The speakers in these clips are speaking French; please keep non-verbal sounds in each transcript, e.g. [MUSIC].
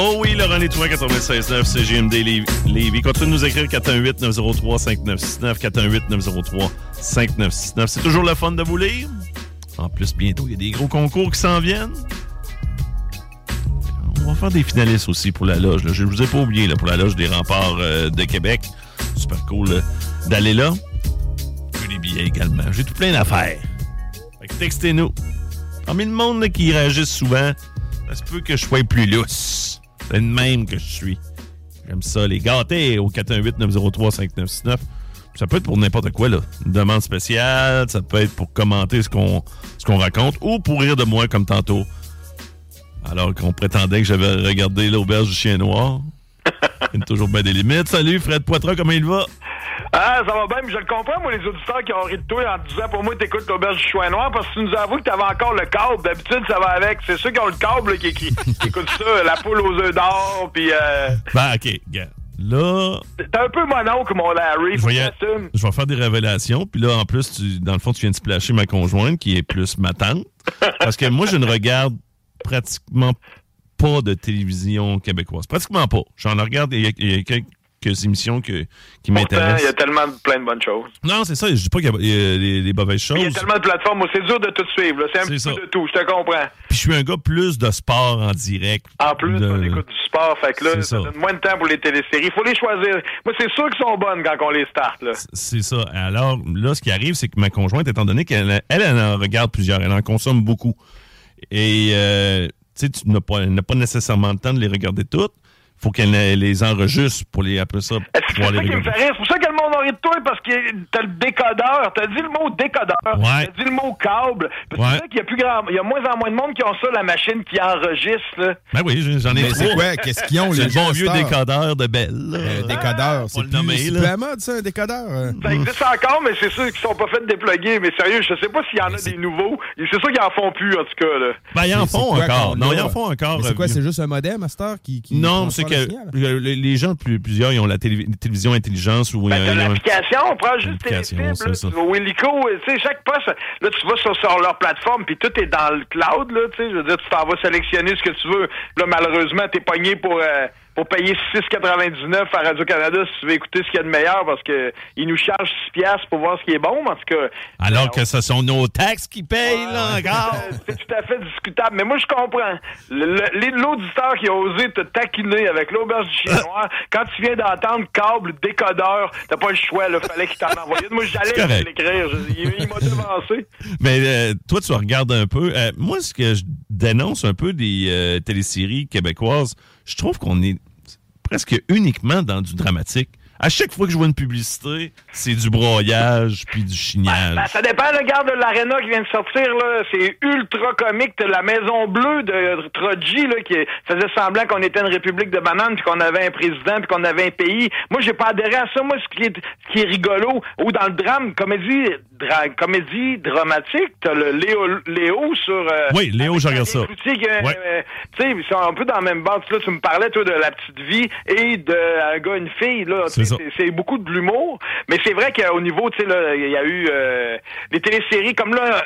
Oh oui, Laurent Létourant, 96.9, CGMD Lévis. Continue de nous écrire 418-903-5969, 418-903-5969. C'est toujours le fun de vous lire. En plus, bientôt, il y a des gros concours qui s'en viennent. On va faire des finalistes aussi pour la loge. Je ne vous ai pas oublié pour la loge des remparts euh, de Québec. Super cool euh, d'aller là. J'ai des billets également. J'ai tout plein d'affaires. Textez-nous. Parmi le monde qui réagit souvent, ça se peut que je sois plus lousse. C'est le même que je suis. J'aime ça, les gâtés au 418-903-5969. Ça peut être pour n'importe quoi, là. Une demande spéciale, ça peut être pour commenter ce qu'on ce qu'on raconte ou pour rire de moi comme tantôt. Alors qu'on prétendait que j'avais regardé l'auberge du chien noir. Il y a toujours bien des limites. Salut, Fred Poitras, comment il va? Ah, ça va bien, mais je le comprends, moi, les auditeurs qui ont ri de toi en te disant pour moi, t'écoutes l'auberge du chouin noir parce que tu nous avoues que t'avais encore le câble. D'habitude, ça va avec. C'est ceux qui ont le câble là, qui, qui, qui écoutent ça, la poule aux œufs d'or, puis euh, Ben, OK, gars. Là, t'es un peu mononcle, mon Larry. je vais, je vais faire des révélations. Puis là, en plus, tu, dans le fond, tu viens de splasher ma conjointe, qui est plus ma tante. Parce que moi, je ne regarde pratiquement pas de télévision québécoise. Pratiquement pas. J'en regarde, il y a, il y a quelques émissions que, qui m'intéressent. il y a tellement plein de bonnes choses. Non, c'est ça. Je dis pas qu'il y a, des, des mauvaises Il y a choses. tellement de plateformes, moi, c'est dur de tout suivre. C'est un petit peu de tout, je te comprends. Puis je suis un gars plus de sport en direct. En plus, de- on écoute du sport, fait que là, ça ça. donne moins de temps pour les téléséries. Il faut les choisir. Moi, c'est sûr qu'ils sont bonnes quand on les start, là. C'est ça. Alors, là, ce qui arrive, c'est que ma conjointe, étant donné qu'elle elle, elle en regarde plusieurs, elle en consomme beaucoup. Et, euh, tu sais, tu n'as pas, pas nécessairement le temps de les regarder toutes. Faut qu'elle elle les enregistre pour les, après ça, Ça les qui me regarder. fait rire? C'est pour ça que le monde a ri de toi, parce que t'as le décodeur. T'as dit le mot décodeur. Ouais. T'as dit le mot câble. Puis Ouais. C'est vrai qu'il y a plus grand, il y a moins en moins de monde qui ont ça, la machine qui enregistre, là. Ben oui, j'en ai Mais c'est quoi? Qu'est-ce qu'ils ont, les le bon vieux décodeur de Belle. Un décodeur, c'est le nommer, c'est à mode, ça, un décodeur. euh. Ça existe encore, mais c'est sûr qu'ils sont pas faits de dépluguer. Mais sérieux, je sais pas s'il y en a des nouveaux. C'est sûr qu'ils en font plus, en tout cas, là. Ben, ils en font encore. Non, ils en font encore. C'est quoi, euh, c'est juste un modem, Master, qui, qui Non, c'est que euh, les les gens, plus- plusieurs, ils ont la télé- télévision intelligence ou Ben, euh, l'application, on prend juste là, ça. tu sais, chaque poste, là, tu vas sur, sur leur plateforme, puis tout est dans le cloud, là, tu sais, je veux dire, tu t'en vas sélectionner ce que tu veux. Là, malheureusement, t'es pogné pour, euh, pour payer 6,99 à Radio-Canada si tu veux écouter ce qu'il y a de meilleur, parce que ils nous chargent 6 piastres pour voir ce qui est bon, en tout cas... Alors que ce sont nos taxes qui payent, là, encore. Euh, [LAUGHS] C'est tout à fait discutable. Mais moi, je comprends. L'auditeur qui a osé te taquiner avec l'auberge du chien [LAUGHS] noir, quand tu viens d'entendre câble, décodeur, t'as pas le choix, là. Fallait qu'il t'en envoie. Moi, j'allais l'écrire. Il, il m'a devancé. Mais euh, toi, tu regardes un peu. euh, moi, ce que je dénonce un peu des euh, téléséries québécoises, je trouve qu'on est presque uniquement dans du dramatique. À chaque fois que je vois une publicité, c'est du broyage puis du chignage. Ben, ça dépend, regarde l'Arena qui vient de sortir, là. C'est ultra comique. T'as la Maison Bleue de Troji, là, qui faisait semblant qu'on était une république de bananes, puis qu'on avait un président, puis qu'on avait un pays. Moi, j'ai pas adhéré à ça. Moi, ce qui est, ce qui est rigolo, ou dans le drame, comédie, comédie dramatique, t'as le Léo, Léo sur... euh, Oui, Léo, je regarde ça. Euh, Ouais. euh, tu sais, ils sont un peu dans la même bande. Là, tu me parlais, toi, de la petite vie et de un gars, une fille, là. C'est beaucoup de l'humour. Mais c'est vrai qu'au niveau, tu sais, là, il y a eu euh, des téléséries comme là.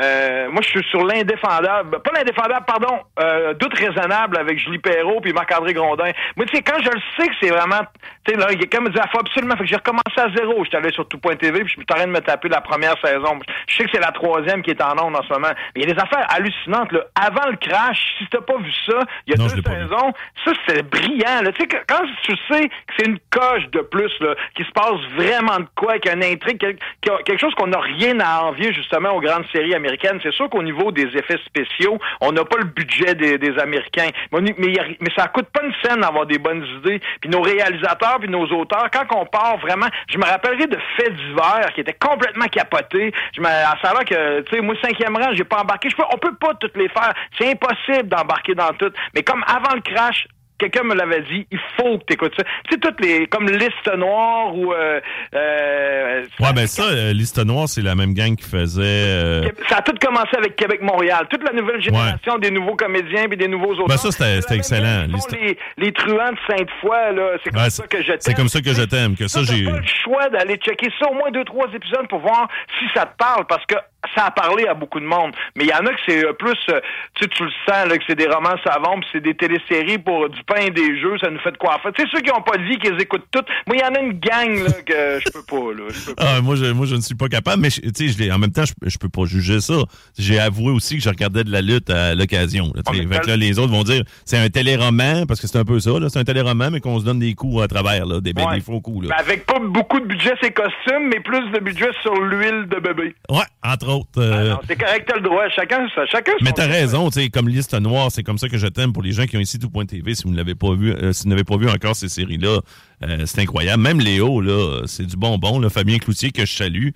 Euh, moi, je suis sur l'indéfendable. Pas l'indéfendable, pardon. Euh, doute raisonnable avec Julie Perrault puis Marc-André Grondin. Moi, tu sais, quand je le sais que c'est vraiment... Tu sais, là, quelqu'un me dit, ah, faut absolument... Fait que j'ai recommencé à zéro. J'étais allé sur tout.tv puis je suis en train de me taper la première saison. Je sais que c'est la troisième qui est en onde en ce moment. Mais il y a des affaires hallucinantes, là. Avant le crash, si t'as pas vu ça, il y a Non, deux saisons, ça, c'est brillant. Là. Tu sais, quand tu sais que c'est une coche de plus, là, qu'il se passe vraiment de quoi, qu'il y a une intrigue, quel- qu'il y a quelque chose qu'on n'a rien à envier justement aux grandes séries américaines, c'est sûr qu'au niveau des effets spéciaux, on n'a pas le budget des, Américains. Mais, mais, mais ça coûte pas une scène d'avoir des bonnes idées. Puis nos réalisateurs, puis nos auteurs, quand on part vraiment, je me rappellerai de faits divers qui étaient complètement capotés. Je me, à savoir que, tu sais, moi, cinquième rang, j'ai pas embarqué. Je peux, on peut pas toutes les faire. C'est impossible d'embarquer dans toutes. Mais comme avant le crash, quelqu'un me l'avait dit, il faut que tu écoutes ça. Tu sais, toutes les, comme Liste Noire ou, euh, euh, Ouais, ben ça, euh, Liste Noire, c'est la même gang qui faisait. euh, ça a tout commencé avec Québec-Montréal. Toute la nouvelle génération des nouveaux comédiens et des nouveaux auteurs. Ben ça, c'était- excellent, Liste- Les, les truands de Sainte-Foy, là, c'est comme ben, ça que je t'aime. c'est comme ça que je t'aime. Que ça, j'ai. pas le choix d'aller checker ça au moins deux, trois épisodes pour voir si ça te parle, parce que ça a parlé à beaucoup de monde. Mais il y en a que c'est euh, plus, euh, tu sais, tu le sens, là, que c'est des romans savants, puis c'est des téléséries pour du pain et des jeux, ça nous fait de quoi faire. Tu sais, ceux qui n'ont pas de vie, qui les écoutent toutes, moi, il y en a une gang, là, que je peux pas, là. peux [LAUGHS] pas. Ah, moi, je, moi, je ne suis pas capable, mais tu sais, en même temps, je, je peux pas juger ça. J'ai avoué aussi que je regardais de la lutte à l'occasion. là. Ah, Fait que là, les autres vont dire c'est un téléroman, parce que c'est un peu ça, là, c'est un téléroman, mais qu'on se donne des coups à travers, là, des, ben, Ouais. des faux coups. Ben, avec pas beaucoup de budget, c'est costumes, mais plus de budget sur l'huile de bébé. Ouais, entre autres. Euh, Ah c'est correct, t'as le droit. Chacun, ça, chacun Mais t'as raison, tu sais, comme liste noire, c'est comme ça que je t'aime pour les gens qui ont ici tout.tv. Si vous ne l'avez pas vu, euh, si vous n'avez pas vu encore ces séries-là, euh, c'est incroyable. Même Léo, là, c'est du bonbon, là. Fabien Cloutier que je salue.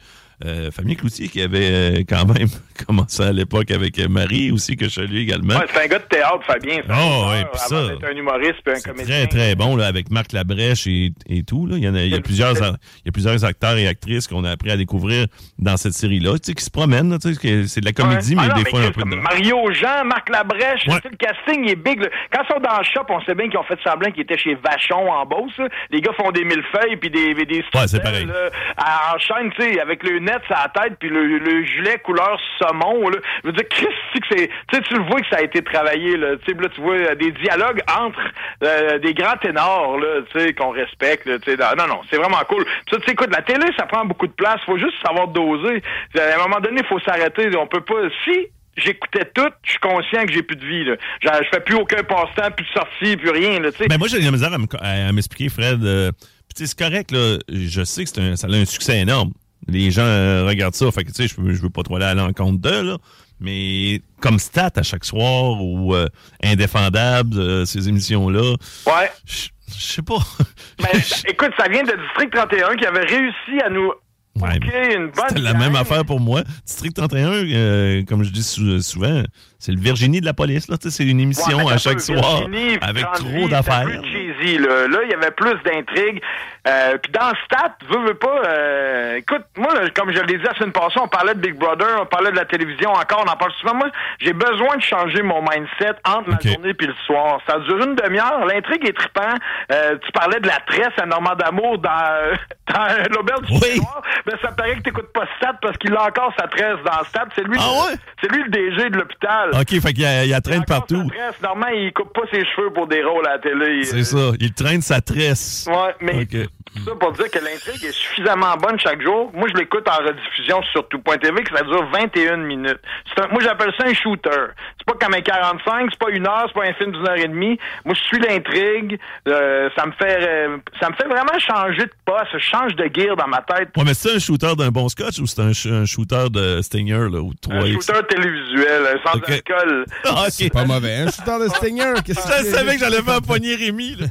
Euh, Fabien Cloutier qui avait euh, quand même [LAUGHS] commencé à l'époque avec euh, Marie aussi que je salue également. Ouais, c'est un gars de théâtre, Fabien. Oh, ouais, pis ça, un humoriste puis un comédien. très, très bon, là, avec Marc Labrèche et, et tout. Là. Il, y en a, il, y a plusieurs, il y a plusieurs acteurs et actrices qu'on a appris à découvrir dans cette série-là, tu sais, qui se promènent. tu sais, C'est de la comédie, Ouais. mais Ah non, des fois un peu de. Mario Jean, Marc Labrèche, Ouais. le casting est big. là. Quand ils sont dans le shop, on sait bien qu'ils ont fait semblant qu'ils étaient chez Vachon en Beauce. là. Les gars font des millefeuilles puis des des Ouais, c'est pareil. là, à- en chaîne, tu sais, avec le net à la tête puis le, le gilet couleur saumon. Là. Je veux dire, c'est que c'est, tu sais, tu le vois que ça a été travaillé. Là, tu sais, là, tu vois euh, des dialogues entre euh, des grands ténors, là, tu sais, qu'on respecte. Tu sais, non, non, c'est vraiment cool. Tu sais, écoute, la télé, ça prend beaucoup de place. Faut juste savoir doser. À un moment donné, il faut s'arrêter. On peut pas. Si j'écoutais tout, je suis conscient que j'ai plus de vie. Genre, je fais plus aucun passe-temps, plus de sortie, plus rien. Là. Ben moi, j'ai de la misère à me- à à m'expliquer, Fred. euh, c'est correct, là. Je sais que c'est ça a un succès énorme. Les gens euh, regardent ça. Fait que, tu sais, je, veux- je veux pas trop aller à l'encontre d'eux, là. Mais comme stat à chaque soir ou euh, indéfendable, euh, ces émissions-là, Ouais. je sais pas. [LAUGHS] Ben, écoute, ça vient de District 31 qui avait réussi à nous Ouais, une bonne. C'était la même affaire pour moi. District 31, euh, comme je dis sou- souvent, c'est le Virginie de la police. Là, c'est une émission Ouais, à chaque soir Virginie, avec trop d'affaires. cheesy, là. Là, il y avait plus d'intrigues. Euh, puis dans Stat, veux, veux pas... euh, écoute, moi, là, comme je l'ai dit la semaine passée, on parlait de Big Brother, on parlait de la télévision encore, on en parle souvent. Moi, j'ai besoin de changer mon mindset entre Ok. ma journée puis le soir. Ça dure une demi-heure. L'intrigue est trippant. Euh, tu parlais de la tresse à Normand d'Amour dans, [LAUGHS] dans l'auberge du soir. Ben, ça paraît que t'écoutes pas Stat parce qu'il a encore sa tresse dans Stat. C'est lui, Ah ouais? c'est lui le DG de l'hôpital. OK, fait qu'il y a, il y a traîne partout. sa tresse. Normalement, il coupe pas ses cheveux pour des rôles à la télé. C'est ça. Il traîne sa tresse. Ouais, mais OK. ça pour dire que l'intrigue est suffisamment bonne chaque jour. Moi, je l'écoute en rediffusion sur tout.tv que ça dure 21 minutes. Un- moi, j'appelle ça un shooter. C'est pas comme un 45, c'est pas une heure, c'est pas un film d'une heure et demie. Moi, je suis l'intrigue. euh, ça me fait euh, ça me fait vraiment changer de poste. Je change de gear dans ma tête. Ouais, mais c'est un shooter d'un bon scotch ou c'est un, sh- un shooter de Stinger là, ou Un 3X? shooter télévisuel, euh, sans Ok. Alcool. [LAUGHS] Ah, OK. C'est pas mauvais. Un shooter de Stinger, qu'est-ce que Je c'est? savais que j'allais faire pogner Rémi. Là.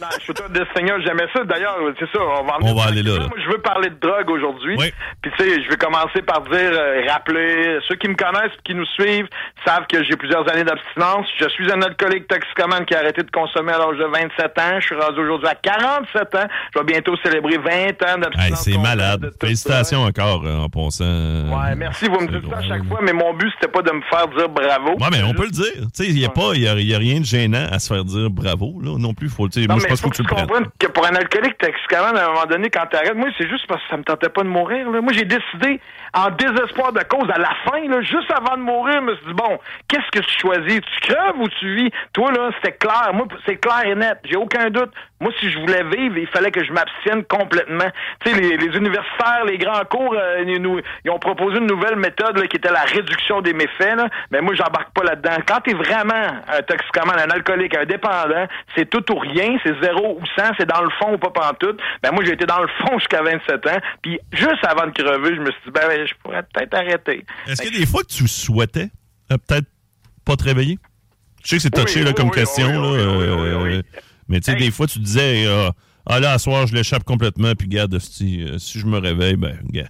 Non, je suis de Seigneur, j'aimais ça. D'ailleurs, c'est ça, on va, en On va aller là, là. Moi, je veux parler de drogue aujourd'hui. Oui. Puis tu sais, je vais commencer par dire, euh, rappeler, ceux qui me connaissent, qui nous suivent, savent que j'ai plusieurs années d'abstinence. Je suis un alcoolique toxicomane qui a arrêté de consommer à l'âge de 27 ans. Je suis rendu aujourd'hui à 47 ans. Je vais bientôt célébrer 20 ans d'abstinence. Hey, c'est malade. Félicitations encore euh, en passant. Ouais, merci, vous me dites ça à chaque fois, mais mon but, c'était pas de me faire dire bravo. Ouais, mais on peut le dire. Tu sais, il n'y a, pas- y a, y a rien de gênant à se faire dire bravo, là, non plus. Faut, Non, moi, je pense faut faut que tu comprennes que pour un alcoolique toxicomane, à un moment donné, quand t'arrêtes, moi, c'est juste parce que ça me tentait pas de mourir. Là. Moi, j'ai décidé, en désespoir de cause, à la fin, là, juste avant de mourir, je me suis dit, bon, qu'est-ce que tu choisis? Tu crèves ou tu vis? Toi, là, c'était clair. Moi, c'est clair et net. J'ai aucun doute. Moi, si je voulais vivre, il fallait que je m'abstienne complètement. Tu sais, les, les universitaires, les grands cours, euh, ils, nous- ils ont proposé une nouvelle méthode là, qui était la réduction des méfaits. Là. Mais moi, j'embarque pas là-dedans. Quand t'es vraiment un toxicomane, un alcoolique, un dépendant, c'est tout ou rien, c'est zéro ou cent, c'est dans le fond ou pas pantoute. Ben moi, j'ai été dans le fond [LAUGHS] jusqu'à 27 ans. Puis juste avant de crever, je me suis dit, ben, je pourrais peut-être arrêter. Est-ce qu'il y a des fois que tu souhaitais euh, peut-être pas te réveiller? Je sais que c'est touché Oui, là, oui, comme oui, question, là, euh, oui. mais tu sais, Hey. des fois, tu disais, euh, ah là, à soir, je l'échappe complètement, puis garde, si, euh, si je me réveille, ben, gars,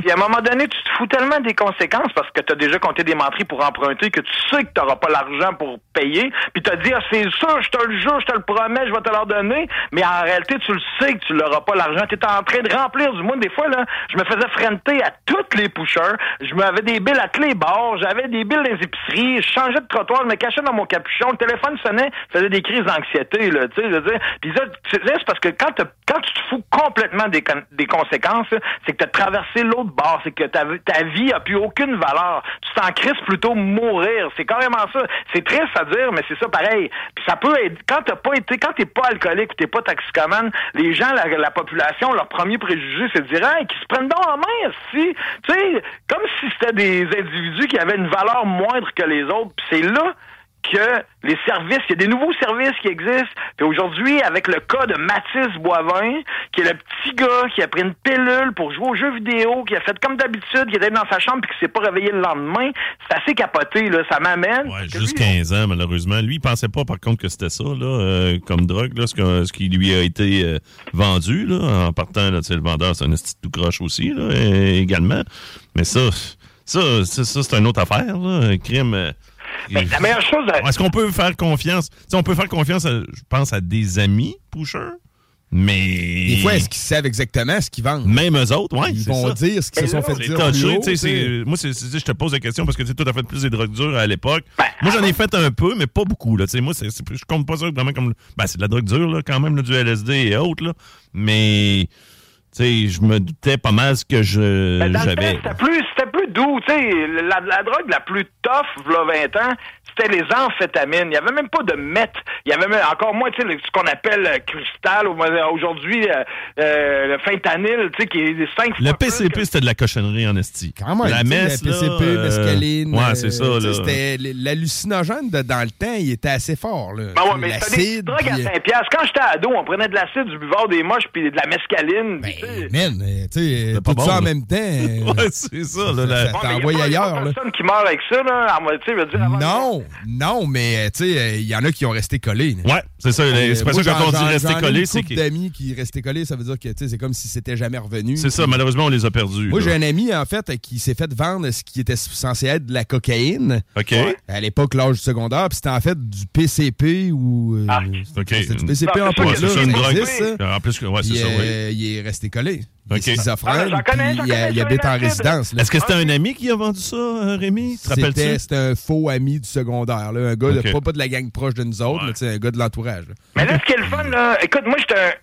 Puis à un moment donné, tu te fous tellement des conséquences parce que tu as déjà compté des menteries pour emprunter que tu sais que tu n'auras pas l'argent pour payer. Puis tu as dit, ah, c'est ça, je te le jure, je te le promets, je vais te leur donner. Mais en réalité, tu le sais que tu l'auras pas l'argent. Tu es en train de remplir du moins des fois, là, je me faisais frenter à toutes les pushers. Je m'avais des billes à tous les bars, j'avais des billes dans les épiceries, je changeais de trottoir, je me cachais dans mon capuchon, le téléphone sonnait, je faisais des crises d'anxiété, là, tu sais, je veux dire. Puis ça, c'est parce que quand, quand tu te fous complètement des, con- des conséquences, c'est que tu as traversé l'autre bord, c'est que ta, ta vie a plus aucune valeur. Tu t'en crises plutôt mourir. C'est carrément ça. C'est triste à dire, mais c'est ça pareil. Puis ça peut être, quand t'as pas été, quand t'es pas alcoolique ou t'es pas toxicomane, les gens, la, la population, leur premier préjugé, c'est de dire, hey, qu'ils se prennent donc en main, si, tu sais, comme si c'était des individus qui avaient une valeur moindre que les autres. Puis c'est là que les services, il y a des nouveaux services qui existent. Puis aujourd'hui, avec le cas de Mathis Boivin, qui est le petit gars qui a pris une pilule pour jouer aux jeux vidéo, qui a fait comme d'habitude, qui était dans sa chambre puis qui s'est pas réveillé le lendemain, c'est assez capoté, là. Ça m'amène. Ouais, juste lui, 15 ans, malheureusement. Lui, il pensait pas, par contre, que c'était ça, là, euh, comme drogue, là, ce, que- ce qui lui a été euh, vendu, là, en partant, là, le vendeur, c'est un de tout croche aussi, là, également. Mais ça, ça, ça, ça, c'est une autre affaire, là, un crime. euh, Mais la meilleure chose, à- Est-ce qu'on peut faire confiance? On peut faire confiance, à, je pense, à des amis pushers, mais. Des fois, est-ce qu'ils savent exactement ce qu'ils vendent? Même eux autres, ouais. Ils vont ça. dire ce qu'ils se sont fait dire. touché, plus haut, tu sais, tu sais. c'est- moi, je te pose la question parce que tu t'as fait plus des drogues dures à l'époque. Ben, moi, j'en ai fait un peu, mais pas beaucoup. Là, Tu sais, moi, c'est, c'est- je compte pas ça vraiment comme. Ben, c'est de la drogue dure, là, quand même, là, du LSD et autres. Là, mais, tu sais, je me doutais pas mal ce que je, Ben, j'avais. c'était plus doux. Tu sais, la, la drogue la plus tough, v'là 20 ans, c'était les amphétamines. Il n'y avait même pas de meth. Il y avait même, encore moins, tu sais, le- ce qu'on appelle euh, cristal, euh, aujourd'hui, euh, euh, le fentanyl, tu sais, qui est 5 Le PCP, c'était de la cochonnerie en esti. Quand même, la messe, la là, PCP, euh, mescaline. Ouais, c'est ça. C'était l'hallucinogène de- dans le temps, il était assez fort. Là. Ben ouais, mais c'était des L'acide, drogues à puis, euh, 5 piastres. Quand j'étais ado, on prenait de l'acide, du buvard des moches, puis de la mescaline. Ben, tu sais. man, tu sais, C'est pas tout bon, ça en là. même temps. [LAUGHS] Ouais, c'est ça, là. ça- la- ça Ouais, mais t'envoie y a ailleurs. pas personne qui meurt avec ça, là. Dire, avant- Non, non, mais euh, tu sais, euh, il y en a qui ont resté collés. là. Ouais, c'est ça. Euh, c'est pas ça quand on dit rester collé, c'est que. d'amis qui restaient collés, ça veut dire que tu sais, c'est comme si c'était jamais revenu. C'est ça, malheureusement, on les a perdus. Moi, j'ai un ami, en fait, qui s'est fait vendre ce qui était censé être de la cocaïne. OK. À l'époque, l'âge du secondaire, puis c'était en fait du PCP ou. euh, Ah, OK. c'était du PCP Non, en plus. c'est une drogue. En plus, que- ouais, c'est ça, oui. euh, il est resté collé. Il OK. est schizophrène, Ah, connais, puis il, il habite en résidence. Est-ce que c'était un ami qui a vendu ça, Rémi? Tu te C'était un faux ami du secondaire. Là. Un gars, de- pas, pas de la gang proche de nous autres, Ouais. mais un gars de l'entourage. Mais là, ce qui est le fun, là, écoute, moi,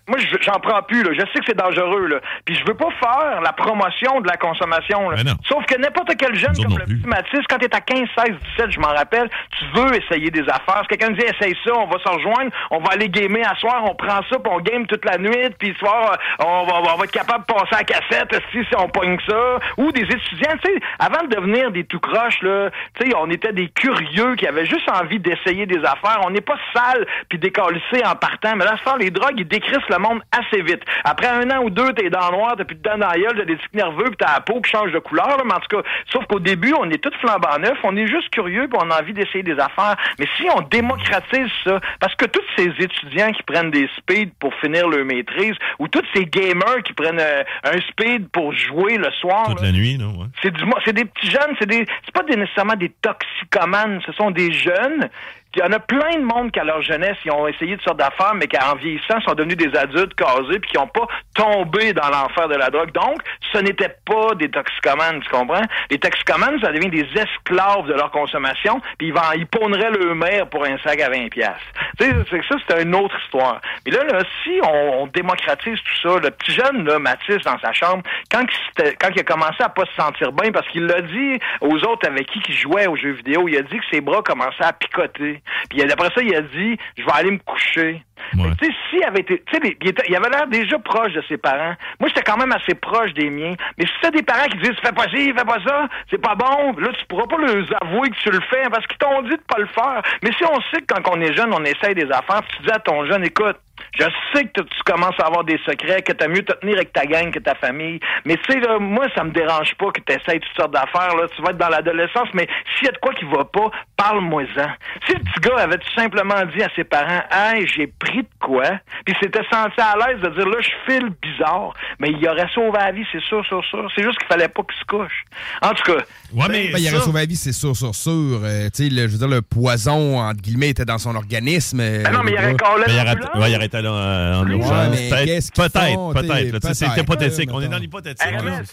moi, je- j'en prends plus, là. Je sais que c'est dangereux, là. Puis je veux pas faire la promotion de la consommation, là. Sauf que n'importe quel jeune Nous comme le plus. petit Mathis, quand t'es à 15, 16, 17, je m'en rappelle, tu veux essayer des affaires. Si quelqu'un me dit, essaye ça, on va se rejoindre, on va aller gamer à soir, on prend ça, puis on game toute la nuit, puis soir, euh, on va, on va être capable de passer à la cassette si, on pogne ça. Ou des étudiants, tu sais, avant de devenir des tout croches, là, tu sais, on était des curieux qui avaient juste envie d'essayer des affaires. On n'est pas sale puis décalissé en partant. Mais là, soir, les drogues, ils décrissent le monde assez vite. Après un an ou deux, t'es dans le noir, t'as plus de dans la t'as des tics nerveux, puis t'as la peau qui change de couleur. là. mais en tout cas, sauf qu'au début, on est tous flambant neufs, on est juste curieux, puis on a envie d'essayer des affaires. Mais si on démocratise ça, parce que tous ces étudiants qui prennent des speeds pour finir leur maîtrise, ou tous ces gamers qui prennent euh, un speed pour jouer le soir. Toute là. la nuit, non? Ouais. C'est du, mo- c'est des petits jeunes, c'est des, c'est pas des, nécessairement des toxicomanes, ce sont des jeunes. Il y en a plein de monde qui, à leur jeunesse, ils ont essayé de sortes d'affaires, mais qui, en vieillissant, sont devenus des adultes casés, puis qui n'ont pas tombé dans l'enfer de la drogue. Donc, ce n'était pas des toxicomanes, tu comprends? Les toxicomanes, ça devient des esclaves de leur consommation, puis ils, ils pawneraient leur mère pour un sac à 20 pièces. Tu sais, ça, c'est une autre histoire. Mais là, là si on, on démocratise tout ça, le petit jeune, là, Mathis, dans sa chambre, quand il, quand il a commencé à pas se sentir bien, parce qu'il l'a dit aux autres avec qui il jouait aux jeux vidéo, il a dit que ses bras commençaient à picoter. Puis après ça, il a dit, je vais aller me coucher. Ouais. Tu sais, s'il avait été, tu sais, les- il, avait l'air déjà proche de ses parents. Moi, j'étais quand même assez proche des miens. Mais si c'est des parents qui disent, fais pas ci, fais pas ça, c'est pas bon, là, tu pourras pas leur avouer que tu le fais parce qu'ils t'ont dit de pas le faire. Mais si on sait que quand on est jeune, on essaye des affaires, tu dis à ton jeune, écoute, je sais que tu commences à avoir des secrets, que t'as mieux te tenir avec ta gang que ta famille. Mais tu sais, là, moi, ça me dérange pas que tu essayes toutes sortes d'affaires. Là. Tu vas être dans l'adolescence, mais s'il y a de quoi qui va pas, parle-moi-en. Si le petit gars avait tout simplement dit à ses parents, Hey, j'ai pris de quoi, puis s'était senti à l'aise de dire là, je file bizarre, mais il aurait sauvé la vie, c'est sûr, sûr, sûr. C'est juste qu'il fallait pas qu'il se couche. En tout cas, Ouais, mais. Ben, il aurait sauvé la vie, c'est sûr, sûr, sûr. Euh, tu sais, le- je veux dire, le poison, entre guillemets, était dans son organisme. euh, ben non, mais il aurait là euh, en urgence. Peut-être, peut-être, C'est hypothétique. euh, On est dans l'hypothétique.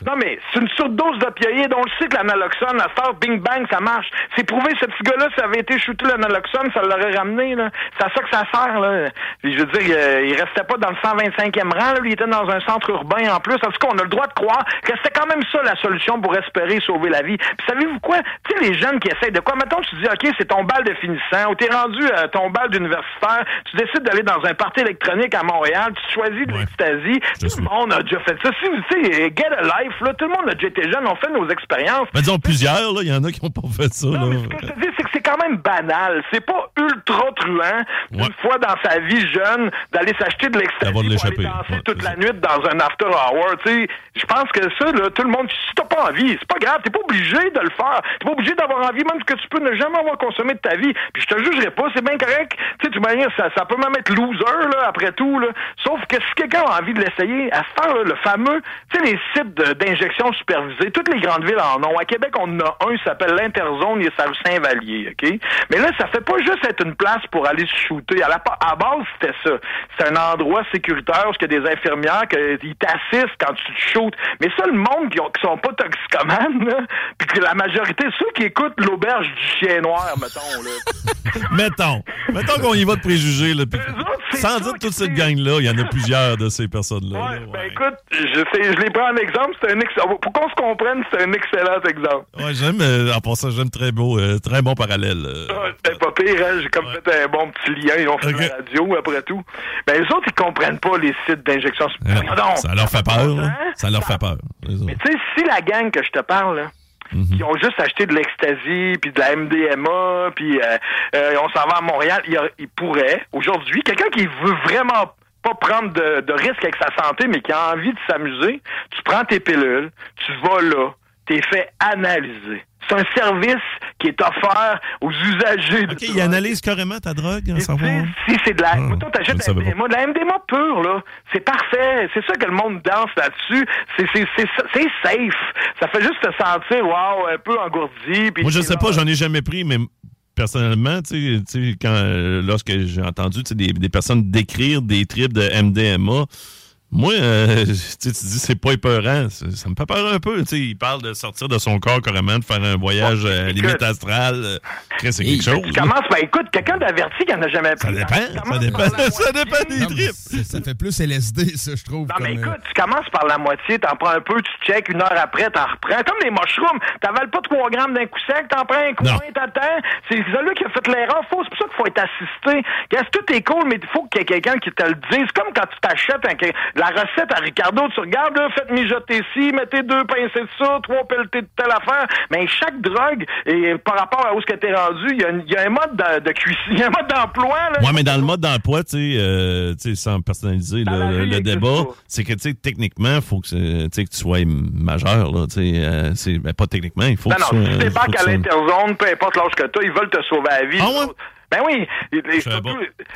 Non, mais c'est une surdose d'opioïdes. On le sait que l'analoxone, à faire bing bang, ça marche. C'est prouvé, ce petit gars-là, ça avait été shooté l'analoxone, ça l'aurait ramené, là. C'est à ça que ça sert, là. Puis, je veux dire, euh, il restait pas dans le 125e rang, là. Lui, il était dans un centre urbain, en plus. En tout cas, on a le droit de croire que c'était quand même ça, la solution pour espérer sauver la vie. Puis, savez-vous quoi? Tu sais, les jeunes qui essayent de quoi? Mettons, tu dis, OK, c'est ton bal de finissant, ou t'es rendu à ton bal d'universitaire, tu décides d'aller dans un party électronique à Montréal, tu choisis de Ouais. l'ecstasy. Tout le monde a déjà fait ça. Si, tu sais, get a life, là. Tout le monde a déjà été jeune, on fait nos expériences. Ben, disons plusieurs, là. Il y en a qui n'ont pas fait ça. Non, là. mais ce que je te dis, c'est que c'est quand même banal. C'est pas ultra truand, Ouais. une fois dans sa vie jeune, d'aller s'acheter de l'ecstasy pour aller danser Ouais, toute la nuit dans un after hour. Tu sais, je pense que ça, là, tout le monde, si t'as pas envie, c'est pas grave. T'es pas obligé de le faire. T'es pas obligé d'avoir envie, même que tu peux ne jamais avoir consommé de ta vie. Puis je te jugerai pas, c'est bien correct. Tu sais, tu manière, ça, ça peut même être loser, là, après tout, là. Sauf que si quelqu'un a envie de l'essayer, à faire là, le fameux, tu sais, les sites d'injection supervisée, toutes les grandes villes en ont. À Québec, on en a un, il s'appelle l'Interzone, il est à Saint-Vallier, OK? Mais là, ça fait pas juste être une place pour aller se shooter. À la base, c'était ça. C'est un endroit sécuritaire où il y a des infirmières qui t'assistent quand tu te shootes. Mais ça, le monde qui, ont- qui sont pas toxicomanes, puis que la majorité, ceux qui écoutent l'auberge du chien noir, mettons, là. [LAUGHS] Mettons. Mettons qu'on y va de préjugés, là. autres, Sans ça dire toute cette gang-là, il y en a plusieurs de ces personnes-là. Ouais, là, ben ouais. écoute, je, les prends en exemple, c'est un. Pour qu'on se comprenne, c'est un excellent exemple. Ouais, j'aime, euh, en passant, j'aime très beau, euh, très bon parallèle. euh. Ah, C'était pas pire, hein? J'ai comme fait un bon petit lien, ils ont fait Ok. la radio après tout. Ben les autres, ils comprennent pas les sites d'injection. Pardon. ça leur fait peur. Hein? Ça leur fait peur. Mais tu sais, si la gang que je te parle, là, Mhm. qui ont juste acheté de l'ecstasy, puis de la MDMA, puis euh, euh, on s'en va à Montréal, il, a- il pourrait, aujourd'hui, quelqu'un qui veut vraiment pas prendre de, de risque avec sa santé, mais qui a envie de s'amuser, tu prends tes pilules, tu vas là, t'es fait analyser. C'est un service qui est offert aux usagers de OK, drogue. il analyse carrément ta drogue, en Et savoir. Si c'est de la. Mettons, je t'achètes de la. MDMA, de la MDMA pure, là. C'est parfait. C'est ça que le monde danse là-dessus. C'est, c'est, c'est, c'est safe. Ça fait juste te sentir, wow, un peu engourdi. Moi, je sais pas, j'en ai jamais pris, mais personnellement, tu sais, quand euh, lorsque j'ai entendu des, des personnes décrire des tripes de MDMA, moi, euh, [LAUGHS] tu dis c'est pas épeurant, ça, ça me fait peur un peu. Tu sais, il parle de sortir de son corps carrément, de faire un voyage euh, limite astral. euh, c'est quelque chose. Tu commences, ben écoute, quelqu'un d'averti qui en a jamais Ça pris. dépend, ça dépend, par [LAUGHS] ça dépend moitié. des Non, ça fait plus LSD, ça, je trouve. Non, mais euh, écoute, tu commences par la moitié, t'en prends un peu, tu check, une heure après, t'en reprends. Comme les mushrooms, t'avales pas 3 grammes d'un coup sec, t'en prends un coin, t'attends. C'est celui qui a fait l'erreur. Faut- C'est pour ça qu'il faut être assisté. Regarde, tout est cool, mais il faut qu'il y ait quelqu'un qui te le dise. Comme quand tu t'achètes un- la recette à Ricardo, tu regardes, là, faites mijoter ci, mettez deux pincées de ça, trois pelletés de telle affaire. Mais chaque drogue, et par rapport à où ce que t'es rendu, il y, a un- il y a un mode de, de cuisine, il y a un mode d'emploi. Ouais, mais dans le mode d'emploi, tu sais, euh, sans personnaliser Dans le, vie, débat, c'est que, tu sais, techniquement, il faut que, c'est- tu sais, que tu sois majeur, là, tu sais, euh, ben, pas techniquement, il faut Non, que tu non, sois... si tu faut débarques que à tu sois- l'interzone, peu importe l'âge que tu as, ils veulent te sauver la vie. Ah ouais? Ben oui.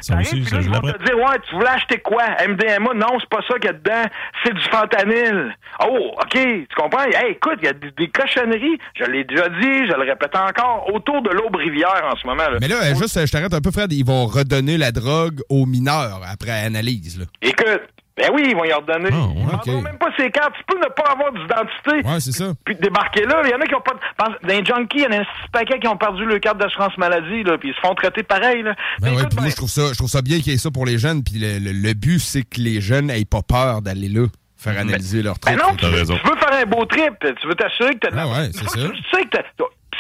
T'arrives, puis là, je ils vont te dire, ouais, tu voulais acheter quoi? MDMA? Non, c'est pas ça qu'il y a dedans. C'est du fentanyl. Oh, OK. Tu comprends? Hey, écoute, il y a des, des cochonneries. Je l'ai déjà dit, je le répète encore, autour de l'Aube-Rivière en ce moment. Là. Mais là, juste, je t'arrête un peu, Fred. Ils vont redonner la drogue aux mineurs après analyse. Là. Écoute, ben oui, ils vont y redonner. Ah, ouais, ils demanderont ok. même pas ses cartes. Tu peux ne pas avoir d'identité. Ouais, c'est ça. Puis débarquer là, il y en a qui ont pas. de- Dans les junkies, il y en a un petit paquet qui ont perdu leur carte d'assurance maladie, là, puis ils se font traiter pareil. Là. Ben ouais, écoute, puis moi, ben, je trouve ça, je trouve ça bien qu'il y ait ça pour les jeunes. Puis le, le- le but, c'est que les jeunes aient pas peur d'aller là, faire analyser leur Ben truc. non, tu, veux- raison. tu veux faire un beau trip, tu veux t'assurer que t'as Ah ouais, c'est ça. Tu sais que t'as-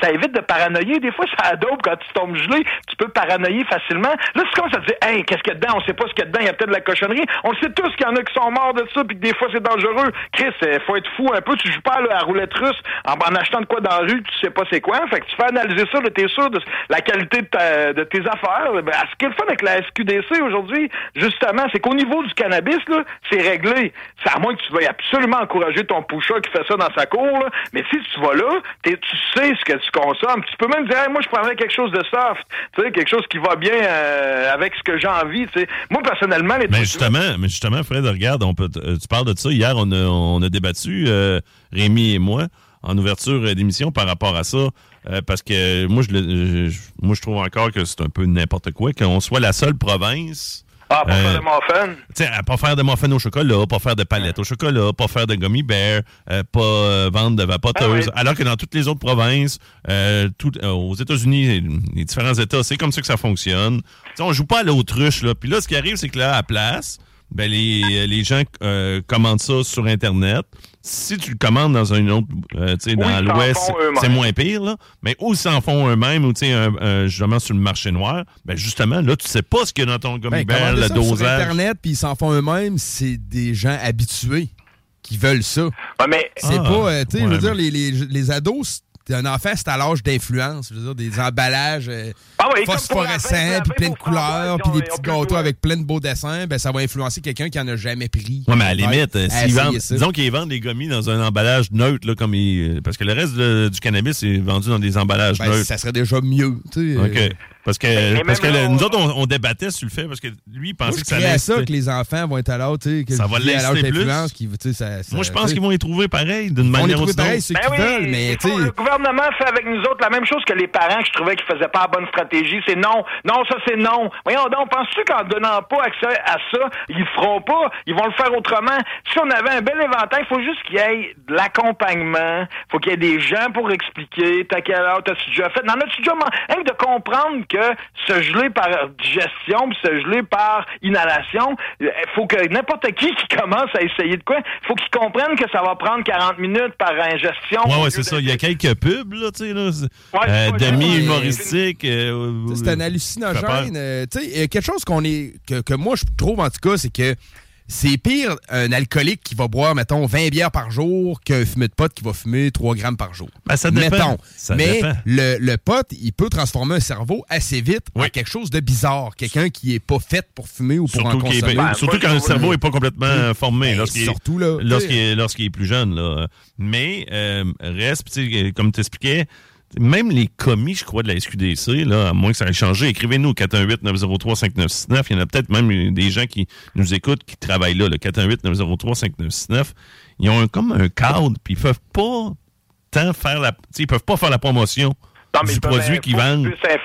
ça évite de paranoïer. Des fois, ça adobe quand tu tombes gelé. Tu peux paranoïer facilement. Là, c'est comme ça te dit, hey, qu'est-ce qu'il y a dedans? On sait pas ce qu'il y a dedans. Il y a peut-être de la cochonnerie. On sait tous qu'il y en a qui sont morts de ça, puis que des fois, c'est dangereux. Chris, il faut être fou un peu. Tu joues pas là, à roulette russe en, achetant de quoi dans la rue, tu sais pas c'est quoi. Fait que tu fais analyser ça, là, t'es sûr de la qualité de, tes affaires. Ben, ce qui est le fun avec la SQDC aujourd'hui, justement, c'est qu'au niveau du cannabis, là, c'est réglé. C'est à moins que tu veuilles absolument encourager ton poucha qui fait ça dans sa cour, là. Mais si tu vas là, tu sais ce que tu consommes. Tu peux même dire, Hey, moi, je prendrais quelque chose de soft. Tu sais, quelque chose qui va bien euh, avec ce que j'ai envie, tu sais. Moi, personnellement, les Mais trucs- justement, mais justement, Fred, regarde, on peut, euh, tu parles de ça. Hier, on a, on a débattu, euh, Rémi et moi, en ouverture d'émission par rapport à ça. euh, parce que moi je, le- je- moi, je trouve encore que c'est un peu n'importe quoi, qu'on soit la seule province. Ah, euh, faire de muffins? Tu sais, pas faire de muffins au chocolat, pas faire de palettes au chocolat, pas faire de gummy bear, euh, pas euh, vendre de vapoteuses. Ah. Alors que dans toutes les autres provinces, euh, tout- euh, aux États-Unis, les différents États, c'est comme ça que ça fonctionne. Tu sais, on joue pas à l'autruche, là. Puis là, ce qui arrive, c'est que là, à la place, ben, les, les gens euh, commandent ça sur Internet. Si tu le commandes dans un autre, euh, tu sais, dans l'Ouest, c'est moins pire, là. Mais où ils s'en font eux-mêmes, ou tu sais, justement sur le marché noir, ben justement, là, tu sais pas ce qu'il y a dans ton gummy Ben, le ça sur dosage. Internet, puis ils s'en font eux-mêmes, c'est des gens habitués qui veulent ça. Ouais, mais C'est Ah, pas, euh, tu sais, je veux dire, les, les, les ados, un enfant, c'est à l'âge d'influence. Je veux dire, des emballages euh, Ah oui, phosphorescents, puis plein de couleurs, puis des petits gâteaux avec plein de beaux dessins, ben ça va influencer quelqu'un qui en a jamais pris. Ouais, mais à la limite, euh, s'ils vendent, disons qu'ils vendent des gommis dans un emballage neutre, là, comme ils- parce que le reste de- du cannabis est vendu dans des emballages Ben, neutres. ça serait déjà mieux. tu sais. OK. Parce que, Mais parce que même là, nous autres, on, on débattait sur le fait, parce que lui, il Moi, pensait je que ça allait à ça que les enfants vont être à l'âge, tu sais, que Ça va l'inciter plus. qui, ça, ça- Moi, je pense qu'ils vont y trouver pareil, d'une manière ou d'une pareil autre. ceux Ben qui oui, veulent, mais tu sais. le gouvernement fait avec nous autres la même chose que les parents que je trouvais qui faisaient pas la bonne stratégie. C'est non, non, ça c'est non. Voyons donc, penses-tu qu'en donnant pas accès à ça, ils le feront pas? Ils vont le faire autrement. Si on avait un bel éventail, il faut juste qu'il y ait de l'accompagnement, faut qu'il y ait des gens pour expliquer, t'as quelle heure, t'as-tu déjà fait? N'en as-tu déjà que de comprendre que se geler par digestion, puis se geler par inhalation, il faut que n'importe qui qui commence à essayer de quoi, faut qu'il comprenne que ça va prendre 40 minutes par ingestion. Ouais, c'est ça. Il y a quelques pubs, là, tu sais, là. c'est- Ouais, euh, c'est demi-humoristiques. euh, C'est un euh, hallucinogène. euh, tu sais, euh, quelque chose qu'on est que, que moi je trouve en tout cas, c'est que c'est pire un alcoolique qui va boire, mettons, 20 bières par jour qu'un fumeur de pote qui va fumer 3 grammes par jour. Ben, ça dépend. Mettons. Ça Mais dépend. le, le pote, il peut transformer un cerveau assez vite en quelque chose de bizarre. Quelqu'un qui est pas fait pour fumer ou pour en Surtout, est-. Ben, surtout quand le cerveau n'est pas complètement euh, formé. Ben, lorsqu'il est- surtout là, Lorsqu'il est, plus jeune. Là. Mais euh, reste, comme tu expliquais, même les commis, je crois, de la SQDC, là, à moins que ça ait changé, écrivez-nous au 418-903-5969. Il y en a peut-être même des gens qui nous écoutent qui travaillent là, le 418-903-5969. Ils ont comme un cadre, puis ils peuvent pas tant faire la. Ils peuvent pas faire la promotion Non, mais du produit euh, qu'ils vendent. Fait-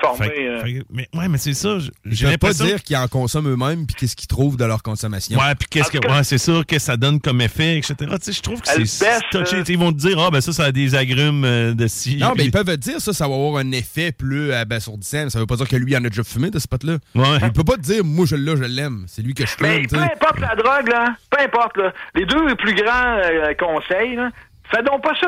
euh. fait- mais, ouais, mais c'est ça. j- Ils J'ai peuvent pas dire qu'ils en consomment eux-mêmes puis qu'est-ce qu'ils trouvent de leur consommation. Ouais, puis qu'est-ce que. cas- Ouais, c'est ça, que ça donne comme effet, etc. Tu sais, je trouve que c'est touché. euh, Ils vont te dire, ah, ben ça, ça a des agrumes euh, de ci. Non, mais puis- ils peuvent te dire ça, ça va avoir un effet plus abasourdissant. Ça veut pas dire que lui il en a déjà fumé de ce pote-là. Ouais. Il peut pas te dire, moi je l'ai, je l'aime. C'est lui que je tu peu importe la drogue, là, peu importe, là, les deux plus grands euh, conseils, là, fais donc pas ça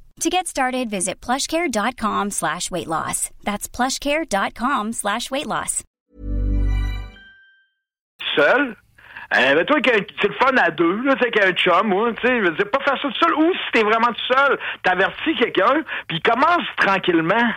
To get started, visit plushcare.com slash weight loss. That's plushcare.com slash weight loss. Seul? Euh, mais toi, c'est le fun à deux, là, sais, qu'un chum, moi, tu sais, pas faire ça tout seul, ou si t'es vraiment tout seul, t'avertis quelqu'un, puis commence tranquillement.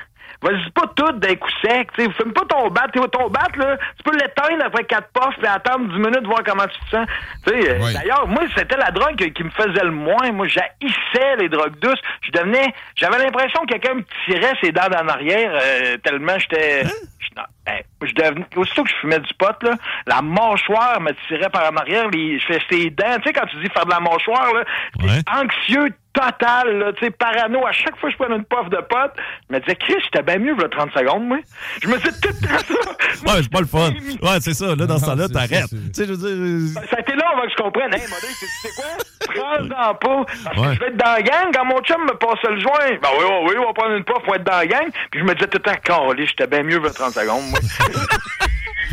Vas-y pas tout d'un coup sec, tu sais, fume pas ton bat, ton bat, là, tu peux l'éteindre après quatre puffs, puis attendre 10 minutes, voir comment tu te sens. Tu sais, euh, d'ailleurs, moi, c'était la drogue qui me faisait le moins. Moi, j'haïssais les drogues douces. Je devenais, j'avais l'impression que quelqu'un me tirait ses dents en arrière, euh, tellement j'étais, je- ben, je devenais, aussitôt que je fumais du pot, là, la mâchoire me tirait par en arrière, les, je fais ses dents, tu sais, quand tu dis faire de la mâchoire, là, Ouais. anxieux total, là, tu sais, parano. À chaque fois que je prenais une puff de pot, je me disais, Chris, j'étais bien mieux, là, 30 secondes, moi. Je me disais tout le temps ça. Ouais, c'est pas le fun. [LAUGHS] Ouais, c'est ça. Là, dans ce temps-là, t'arrêtes. Tu sais, je veux dire. Ça a été long avant que je comprenne. Hey, modèle, tu sais quoi? Prends-en pas. Parce Ouais. que je vais être dans la gang. Quand mon chum me passait le joint, ben oui, oui, oui, on va prendre une puff pour être dans la gang. Puis je me disais tout le temps, calé, j'étais bien mieux 30 secondes, moi.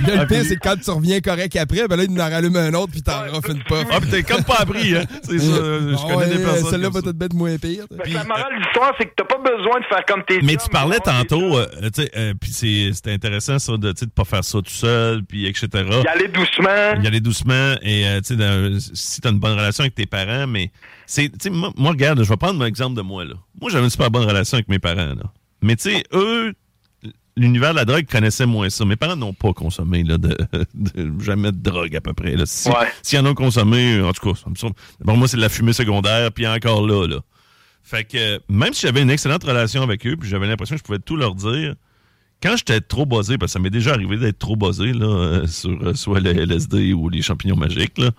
Là, le pire, c'est que quand tu reviens correct après, ben là, il en rallume un autre, puis t'en refais une puff. Ah, pis t'es comme pas appris, hein. C'est ça. Je Ah connais des personnes. Celle-là va peut-être être moins pire. Que la morale de l'histoire, c'est que t'as pas besoin de faire comme tes Mais tu parlais tantôt, euh, tu sais, euh, puis c'est c'était intéressant ça de de pas faire ça tout seul, puis etc. Y aller doucement. Y aller doucement et euh, tu sais si t'as une bonne relation avec tes parents, mais c'est tu sais moi, moi, regarde, je vais prendre mon exemple de moi là. Moi j'avais une super bonne relation avec mes parents là. Mais tu sais eux l'univers de la drogue connaissait moins ça. Mes parents n'ont pas consommé là, de, [LAUGHS] de- jamais de drogue à peu près. Là. Si, Ouais. S'ils en ont consommé, en tout cas, ça me semble- pour moi, c'est de la fumée secondaire, puis encore là, là. Fait que même si j'avais une excellente relation avec eux, puis j'avais l'impression que je pouvais tout leur dire, quand j'étais trop buzzé, parce que ça m'est déjà arrivé d'être trop buzzé là, euh, sur euh, soit le LSD ou les champignons magiques, là,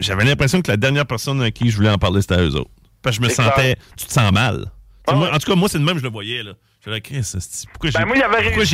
j'avais l'impression que la dernière personne à qui je voulais en parler, c'était à eux autres. Parce que je me C'est sentais, tu te sens mal. Ah Moi, en tout cas, moi, c'est de même, je le voyais. Là. Je disais, Chris, c'est- pourquoi j'ai Ben,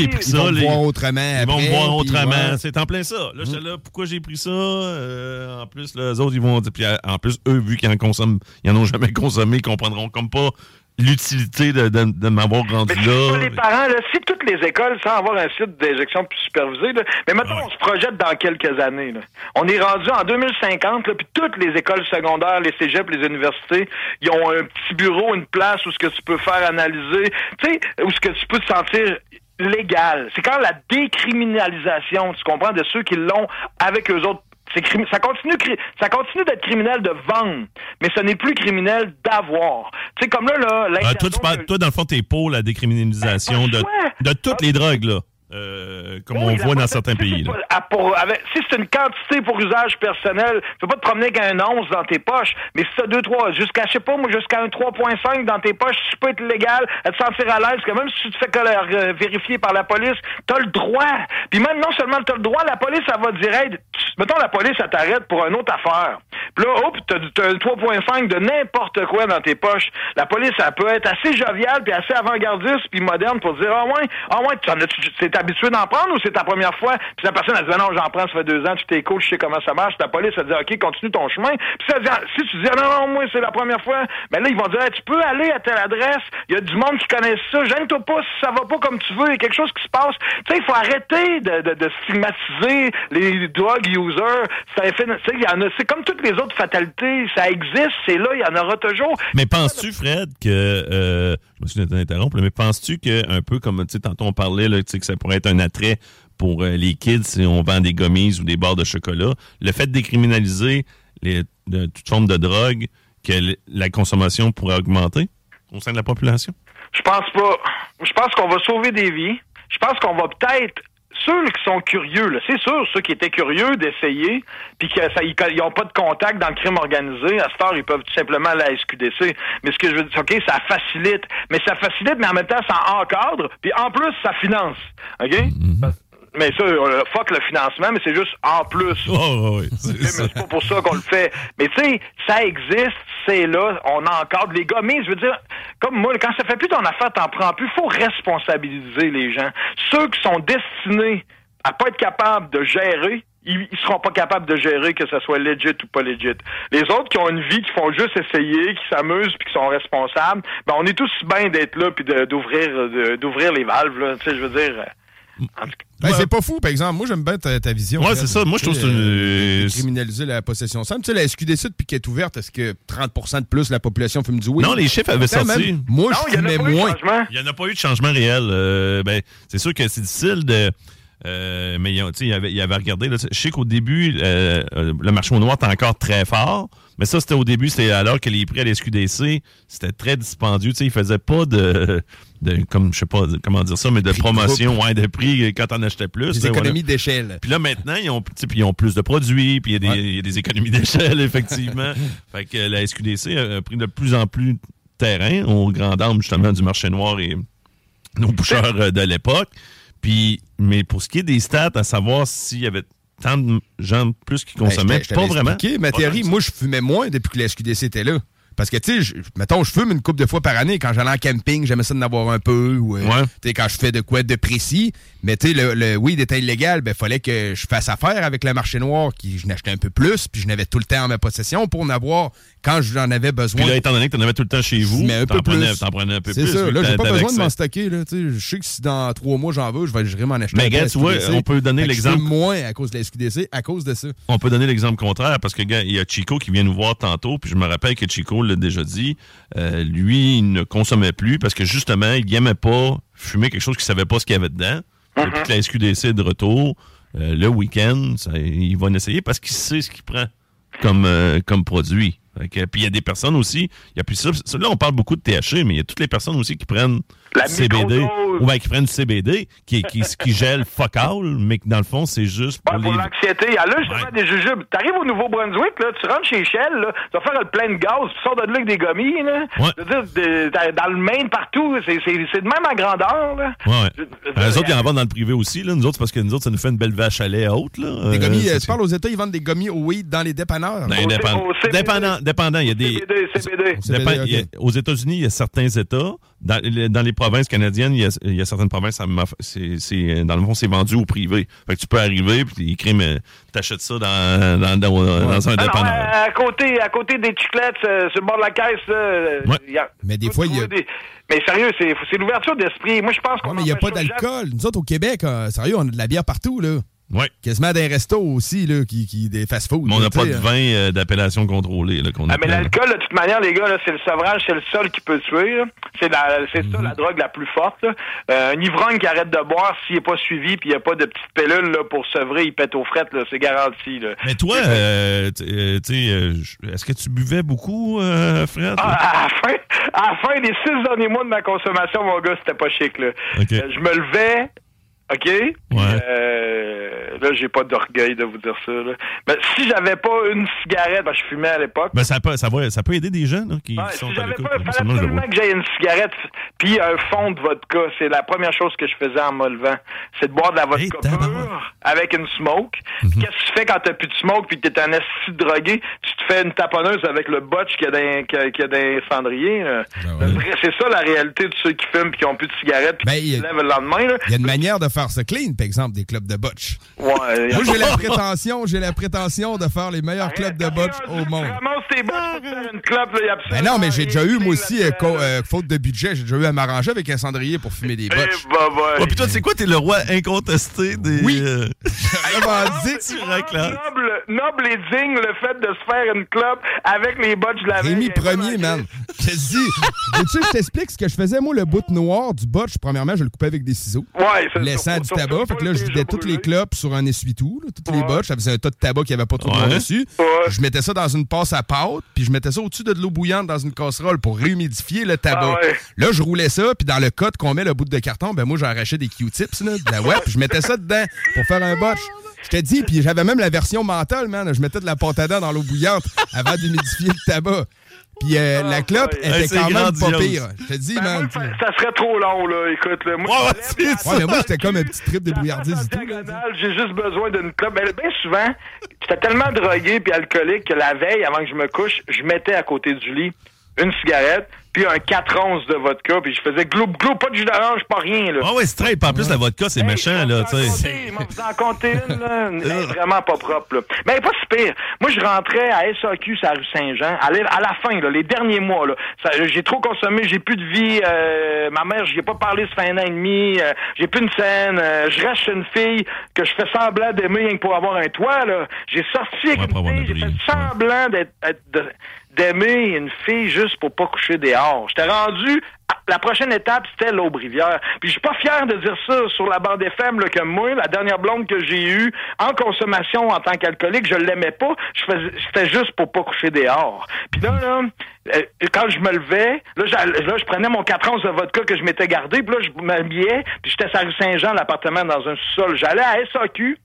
pris Ils ça? vont me voir autrement ils vont me voir autrement. ouais. Mm. C'est en plein ça. Là, j'étais là, pourquoi j'ai pris ça? Euh, en plus, là, les autres, ils vont. Puis euh, en plus, eux, vu qu'ils en consomment, ils en ont jamais consommé, ils comprendront comme pas l'utilité de, de, de m'avoir rendu Mais là. pas les parents, là, si toutes les écoles, sans avoir un site d'injection plus supervisé, là, mais maintenant, Ouais. on se projette dans quelques années. Là. On est rendu en 2050, là, puis toutes les écoles secondaires, les cégeps, les universités, ils ont un petit bureau, une place où ce que tu peux faire analyser, tu sais, où ce que tu peux te sentir légal. C'est quand la décriminalisation, tu comprends, de ceux qui l'ont avec eux autres. C'est ça continue, ça continue d'être criminel de vendre, mais ce n'est plus criminel d'avoir. Tu sais, comme là, là, Ah, toi, tu parles, toi, dans le fond, t'es pour la décriminalisation Ben, de, de toutes Ah. les drogues, là. Euh, comme Oui, on voit dans certains pays. c'est Là. pas- à- pour- avec- si c'est une quantité pour usage personnel, tu peux pas te promener avec un 11 dans tes poches, mais si t'as 2, 3, jusqu'à, je sais pas, moi, jusqu'à un 3.5 dans tes poches, tu peux être légal, à te sentir à l'aise, que même si tu te fais euh, vérifier par la police, t'as le droit. Puis même, non seulement t'as le droit, la police, elle va te dire, hey, mettons, la police, elle t'arrête pour une autre affaire. Puis là, hop, t'as, t'as un 3.5 de n'importe quoi dans tes poches. La police, elle peut être assez joviale, puis assez avant-gardiste, puis moderne pour dire, ah ouais, ah ouais, tu en as- t'es habitué d'en prendre ou c'est ta première fois? Puis la personne, elle dit, non, j'en prends, ça fait deux ans, tu t'es coach, je sais comment ça marche. La police, elle dit, OK, continue ton chemin. Puis ça dit, si tu dis, ah, non, non, moi, c'est la première fois, ben là, ils vont dire, tu peux aller à telle adresse, il y a du monde qui connaît ça, gêne-toi pas si ça va pas comme tu veux, il y a quelque chose qui se passe. Tu sais, il faut arrêter de, de, stigmatiser les drug users. C'est comme toutes les autres fatalités, ça existe, c'est là, il y en aura toujours. Mais penses-tu, Fred, que. euh, je me suis d'interrompre, mais penses-tu que, un peu comme, tu sais, tantôt on parlait, là, tu sais, que ça pourrait être un attrait pour euh, les kids si on vend des gommises ou des barres de chocolat, le fait de décriminaliser les, toute forme de drogue, que la consommation pourrait augmenter au sein de la population? Je pense pas. Je pense qu'on va sauver des vies. Je pense qu'on va peut-être ceux qui sont curieux, là, c'est sûr, ceux qui étaient curieux d'essayer, puis que ça, ils n'ont pas de contact dans le crime organisé, à cette heure, ils peuvent tout simplement aller à la SQDC. Mais ce que je veux dire, OK, ça facilite. Mais ça facilite, mais en même temps, ça encadre, puis en plus, ça finance. OK? Mais ça, fuck le financement, mais c'est juste en plus. Oh, oui, c'est pas pour ça qu'on le fait. Mais tu sais, ça existe, c'est là, on encadre les gars. Mais je veux dire, comme moi, quand ça fait plus ton affaire, t'en prends plus. faut responsabiliser les gens. Ceux qui sont destinés à pas être capables de gérer, ils, ils seront pas capables de gérer que ce soit legit ou pas legit. Les autres qui ont une vie, qui font juste essayer, qui s'amusent puis qui sont responsables, ben on est tous bien d'être là puis d'ouvrir d'ouvrir les valves là. Tu sais, je veux dire. Ben, C'est pas fou, par exemple. Moi, j'aime bien ta, ta vision. Ouais, c'est ça. Moi, je trouve que une- euh, de Criminaliser la possession simple. Tu sais, la SQDC, depuis qu'elle est ouverte, est-ce que 30% de plus de la population fume du weed? Non, les chiffres avaient sorti. même, Moi, Non, je fumais moins. Il n'y en a pas eu de changement réel. Euh, ben, c'est sûr que c'est difficile de. euh, mais il avait, il avait regardé. Là, je sais qu'au début, euh, euh, le marché au noir était encore très fort. Mais ça, c'était au début, c'était alors que les prix à l'SQDC, c'était très dispendieux. Tu sais, ils faisaient pas de, de comme je sais pas comment dire ça, mais de Prix de promotion, ouais, de prix quand on achetait plus. Voilà. économies d'échelle. Puis là, maintenant, ils ont, tu sais, puis ils ont plus de produits, puis il y, a des- Ouais. il y a des économies d'échelle, [LAUGHS] effectivement. fait que la SQDC a, a pris de plus en plus de terrain aux grandes armes, justement, du marché noir et nos boucheurs euh, de l'époque. Puis, mais pour ce qui est des stats, à savoir s'il y avait tant de gens plus qui consommaient, Ben, je pas vraiment. Ma théorie, moi, je fumais moins depuis que la SQDC était là. Parce que, tu sais, mettons, je fume une couple de fois par année. Quand j'allais en camping, j'aimais ça d'en avoir un peu. Ou, euh, Ouais. tu sais, quand je fais de quoi de précis. Mais, tu sais, le, le weed était illégal. Ben, fallait que je fasse affaire avec le marché noir, qui je n'achetais un peu plus. Puis, je n'avais tout le temps en ma possession pour en avoir quand j'en avais besoin. Puis là, étant donné que tu en avais tout le temps chez vous, mais un peu prenais, plus. t'en prenais un peu C'est plus. ça. vu Là, j'ai pas besoin de m'en stocker. Là, je sais que si dans trois mois j'en veux, je vais vraiment en acheter. Mais à tu vois, on peut donner l'exemple. moins à cause de la SQDC, à cause de ça. On peut donner l'exemple contraire parce que gars, il y a Chico qui vient nous voir tantôt, puis je me rappelle que Chico l'a déjà dit. euh, lui, il ne consommait plus parce que justement, il n'aimait pas fumer quelque chose qu'il savait pas ce qu'il y avait dedans. Depuis que la SQDC est de retour, euh, le week-end, ça- il va en essayer parce qu'il sait ce qu'il prend comme, euh, comme produit. Puis il y a des personnes aussi, il y a plus ça, là on parle beaucoup de THC, mais il y a toutes les personnes aussi qui prennent La CBD, microdose. ou bien qui prennent du CBD, qui, qui, qui gèle fuck all, mais que dans le fond c'est juste pour Ouais, pour les... l'anxiété. Ah, là, justement, Ouais. des jujubes. T'arrives au Nouveau-Brunswick, là, tu rentres chez Shell, là, tu vas faire le plein de gaz, tu sors de là avec des gommis, là. Ouais. Je veux dire, de- dans- dans le Maine, partout, c'est c'est- c'est de même en grandeur, là. Ouais, ouais. Je- je- Ben, les autres, ils en vendent dans le privé aussi. Là. Nous autres, parce que nous autres, ça nous fait une belle vache à lait haute. Là. Des Euh, gommis, c'est- euh, tu parles aux États, ils vendent des gommis au weed dans les dépanneurs. Au- dépend- au CBD. dépendant, dépendant, il y a des. CBD, CBD. Dépend- aux États-Unis, il y a certains États. Dans, les- dans les provinces canadiennes, il y a, il y a certaines provinces, c'est, dans le fond, c'est vendu au privé. Fait que tu peux arriver, puis mais t'achètes ça dans, dans, dans, dans un dépanneur. à, à côté, à côté des chiclettes, euh, sur le bord de la caisse, là, euh, Ouais. il y a- Mais des fois, il y a- des- Mais sérieux, c'est c'est l'ouverture d'esprit. Moi, je pense qu'on Ouais, mais il n'y a pas d'alcool. Nous autres, au Québec, euh, sérieux, on a de la bière partout, là. Ouais. Quasiment des restos aussi, là, qui, qui, des fast-food. Mais on n'a pas de vin euh, d'appellation contrôlée. Là, qu'on Ah, mais l'alcool, de toute manière, les gars, là, c'est le sevrage, c'est le seul qui peut tuer. C'est la- c'est Mhm. ça la drogue la plus forte. Euh, un ivrogne qui arrête de boire, s'il n'est pas suivi, puis il n'y a pas de petite pilule là, pour sevrer, il pète aux frettes, là, c'est garanti. Là. Mais toi, euh, euh, tu sais, j- est-ce que tu buvais beaucoup, euh, Fred? Ah, à, la fin, à la fin des six derniers mois de ma consommation, mon gars, c'était pas chic. Là. Ok. Euh, je me levais, OK? Ouais. euh, là, j'ai pas d'orgueil de vous dire ça. Là. Mais si j'avais pas une cigarette, ben, je fumais à l'époque. Ben, ça, peut, ça, va, ça peut aider des gens là, qui Ouais, sont si à j'avais pas, fallait absolument que j'aie une cigarette puis un fond de vodka. C'est la première chose que je faisais en me levant. C'est de boire de la vodka Hey, pure avec une smoke. Mhm. Qu'est-ce que tu fais quand t'as plus de smoke puis que t'es un assis drogué? Tu te fais une taponneuse avec le botch qu'il y a a dans les cendriers. là. Ben ouais. C'est ça la réalité de ceux qui fument puis qui ont plus de cigarettes puis Ben, qui se lèvent le lendemain. Il y a une manière de faire ça clean, par exemple, des clubs de botch. Ouais, Moi, j'ai la prétention, j'ai la prétention de faire les meilleurs clubs de botch au monde. Tes botches pour faire une clope, là, y a Ben non, mais j'ai déjà eu, moi aussi, euh, euh, faute de budget, j'ai déjà eu à m'arranger avec un cendrier pour fumer des là. botches. Eh, bah, bah. Ouais, puis toi, tu sais quoi, t'es le roi incontesté des. Oui. euh, Revendique. tu réclames. Noble, noble et digne le fait de se faire une clope avec les botches de la veille. Rémi premier, man. [LAUGHS] Je te dis, veux-tu que je t'explique ce que je faisais, moi, le bout noir du botch? Premièrement, je le coupais avec des ciseaux. Ouais, c'est du tabac. Fait que là, je vidais toutes les clopes sur un essuie-tout, toutes les. Ça faisait un tas de tabac qui avait pas trop de dessus. Je mettais ça dans une passe à pâte, puis je mettais ça au-dessus de l'eau bouillante dans une casserole pour réhumidifier le tabac. Ah ouais. Là, je roulais ça, puis dans le code qu'on met le bout de carton, ben moi, j'arrachais des Q-tips, là, de la web, puis je mettais ça dedans pour faire un botch. Je te dis, puis j'avais même la version mentale, man. Je mettais de la pâte à dents dans l'eau bouillante avant d'humidifier le tabac. Puis euh, la clope ouais. était quand même pas pire. Je te dis, Ben, man. moi, ça serait trop long, là. Écoute, là, moi, Ouais, je ouais, me c'est lève, ça. Ouais, mais moi, c'était comme un petit trip de la brouillardise tout. J'ai juste besoin d'une clope. Mais bien souvent, j'étais tellement drogué puis alcoolique que la veille, avant que je me couche, je mettais à côté du lit une cigarette, puis un 4 onces de vodka, puis je faisais gloup gloup, pas de jus d'orange, pas rien, là. Ah ouais, straight. Puis En plus, la vodka, c'est Hey, méchant, là, tu sais. vous en compter une, là. [LAUGHS] Elle est vraiment pas propre, là. Mais pas si pire. Moi, je rentrais à SAQ, sur la rue Saint-Jean, à la à la fin, là, les derniers mois, là. J'ai trop consommé, j'ai plus de vie. euh, ma mère, j'y ai pas parlé, ça fait un an et demi. euh, j'ai plus une scène. euh, je reste chez une fille que je fais semblant d'aimer pour avoir un toit, là. J'ai sorti avec Ouais, une fille, j'ai fait semblant d'être... d'aimer une fille juste pour pas coucher dehors. J'étais rendu la prochaine étape, c'était l'Aubrivière. Puis je suis pas fier de dire ça sur la bande FM là, que moi, la dernière blonde que j'ai eue en consommation en tant qu'alcoolique, je l'aimais pas. Je c'était juste pour pas coucher dehors. Puis là, là, euh, quand je me levais, là, là, je prenais mon 4 onces de vodka que je m'étais gardé, puis là, je m'habillais, puis j'étais la rue Saint-Jean, l'appartement dans un sous-sol. J'allais à SAQ,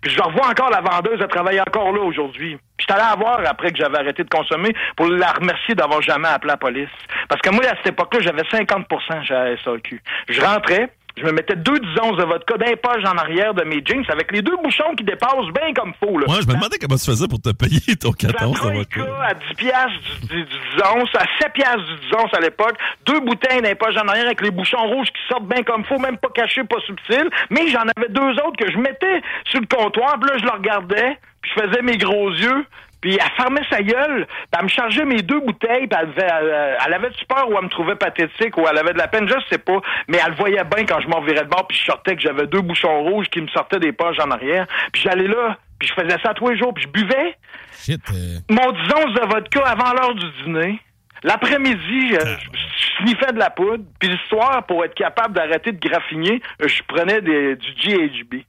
puis je revois encore la vendeuse, elle travaille encore là aujourd'hui. Puis j'étais allé la voir après que j'avais arrêté de consommer pour la remercier d'avoir jamais appelé la police. Parce que moi, à cette époque-là, j'avais 50% chez la SAQ. Je rentrais, je me mettais deux 10 onces de vodka d'un poche en arrière de mes jeans avec les deux bouchons qui dépassent bien comme faux. Là. Ouais, je me demandais comment tu faisais pour te payer ton La 14 de vodka. à 10 piastres du, du, du 10 onces, à 7 piastres du 10 onces à l'époque, deux bouteilles d'un poche en arrière avec les bouchons rouges qui sortent bien comme faut, même pas cachés, pas subtils, mais j'en avais deux autres que je mettais sur le comptoir, puis là, je le regardais, puis je faisais mes gros yeux, puis elle fermait sa gueule, puis elle me chargeait mes deux bouteilles, puis elle, avait- elle, elle avait-tu peur ou elle me trouvait pathétique ou elle avait de la peine, je sais pas, mais elle le voyait bien quand je m'en virais de bord, puis je sortais que j'avais deux bouchons rouges qui me sortaient des poches en arrière, puis j'allais là, puis je faisais ça tous les jours, puis je buvais, Shit. euh, mon 10 onces de vodka avant l'heure du dîner. L'après-midi, euh, je je sniffais de la poudre. Puis le soir, pour être capable d'arrêter de graffiner, je prenais des, du GHB.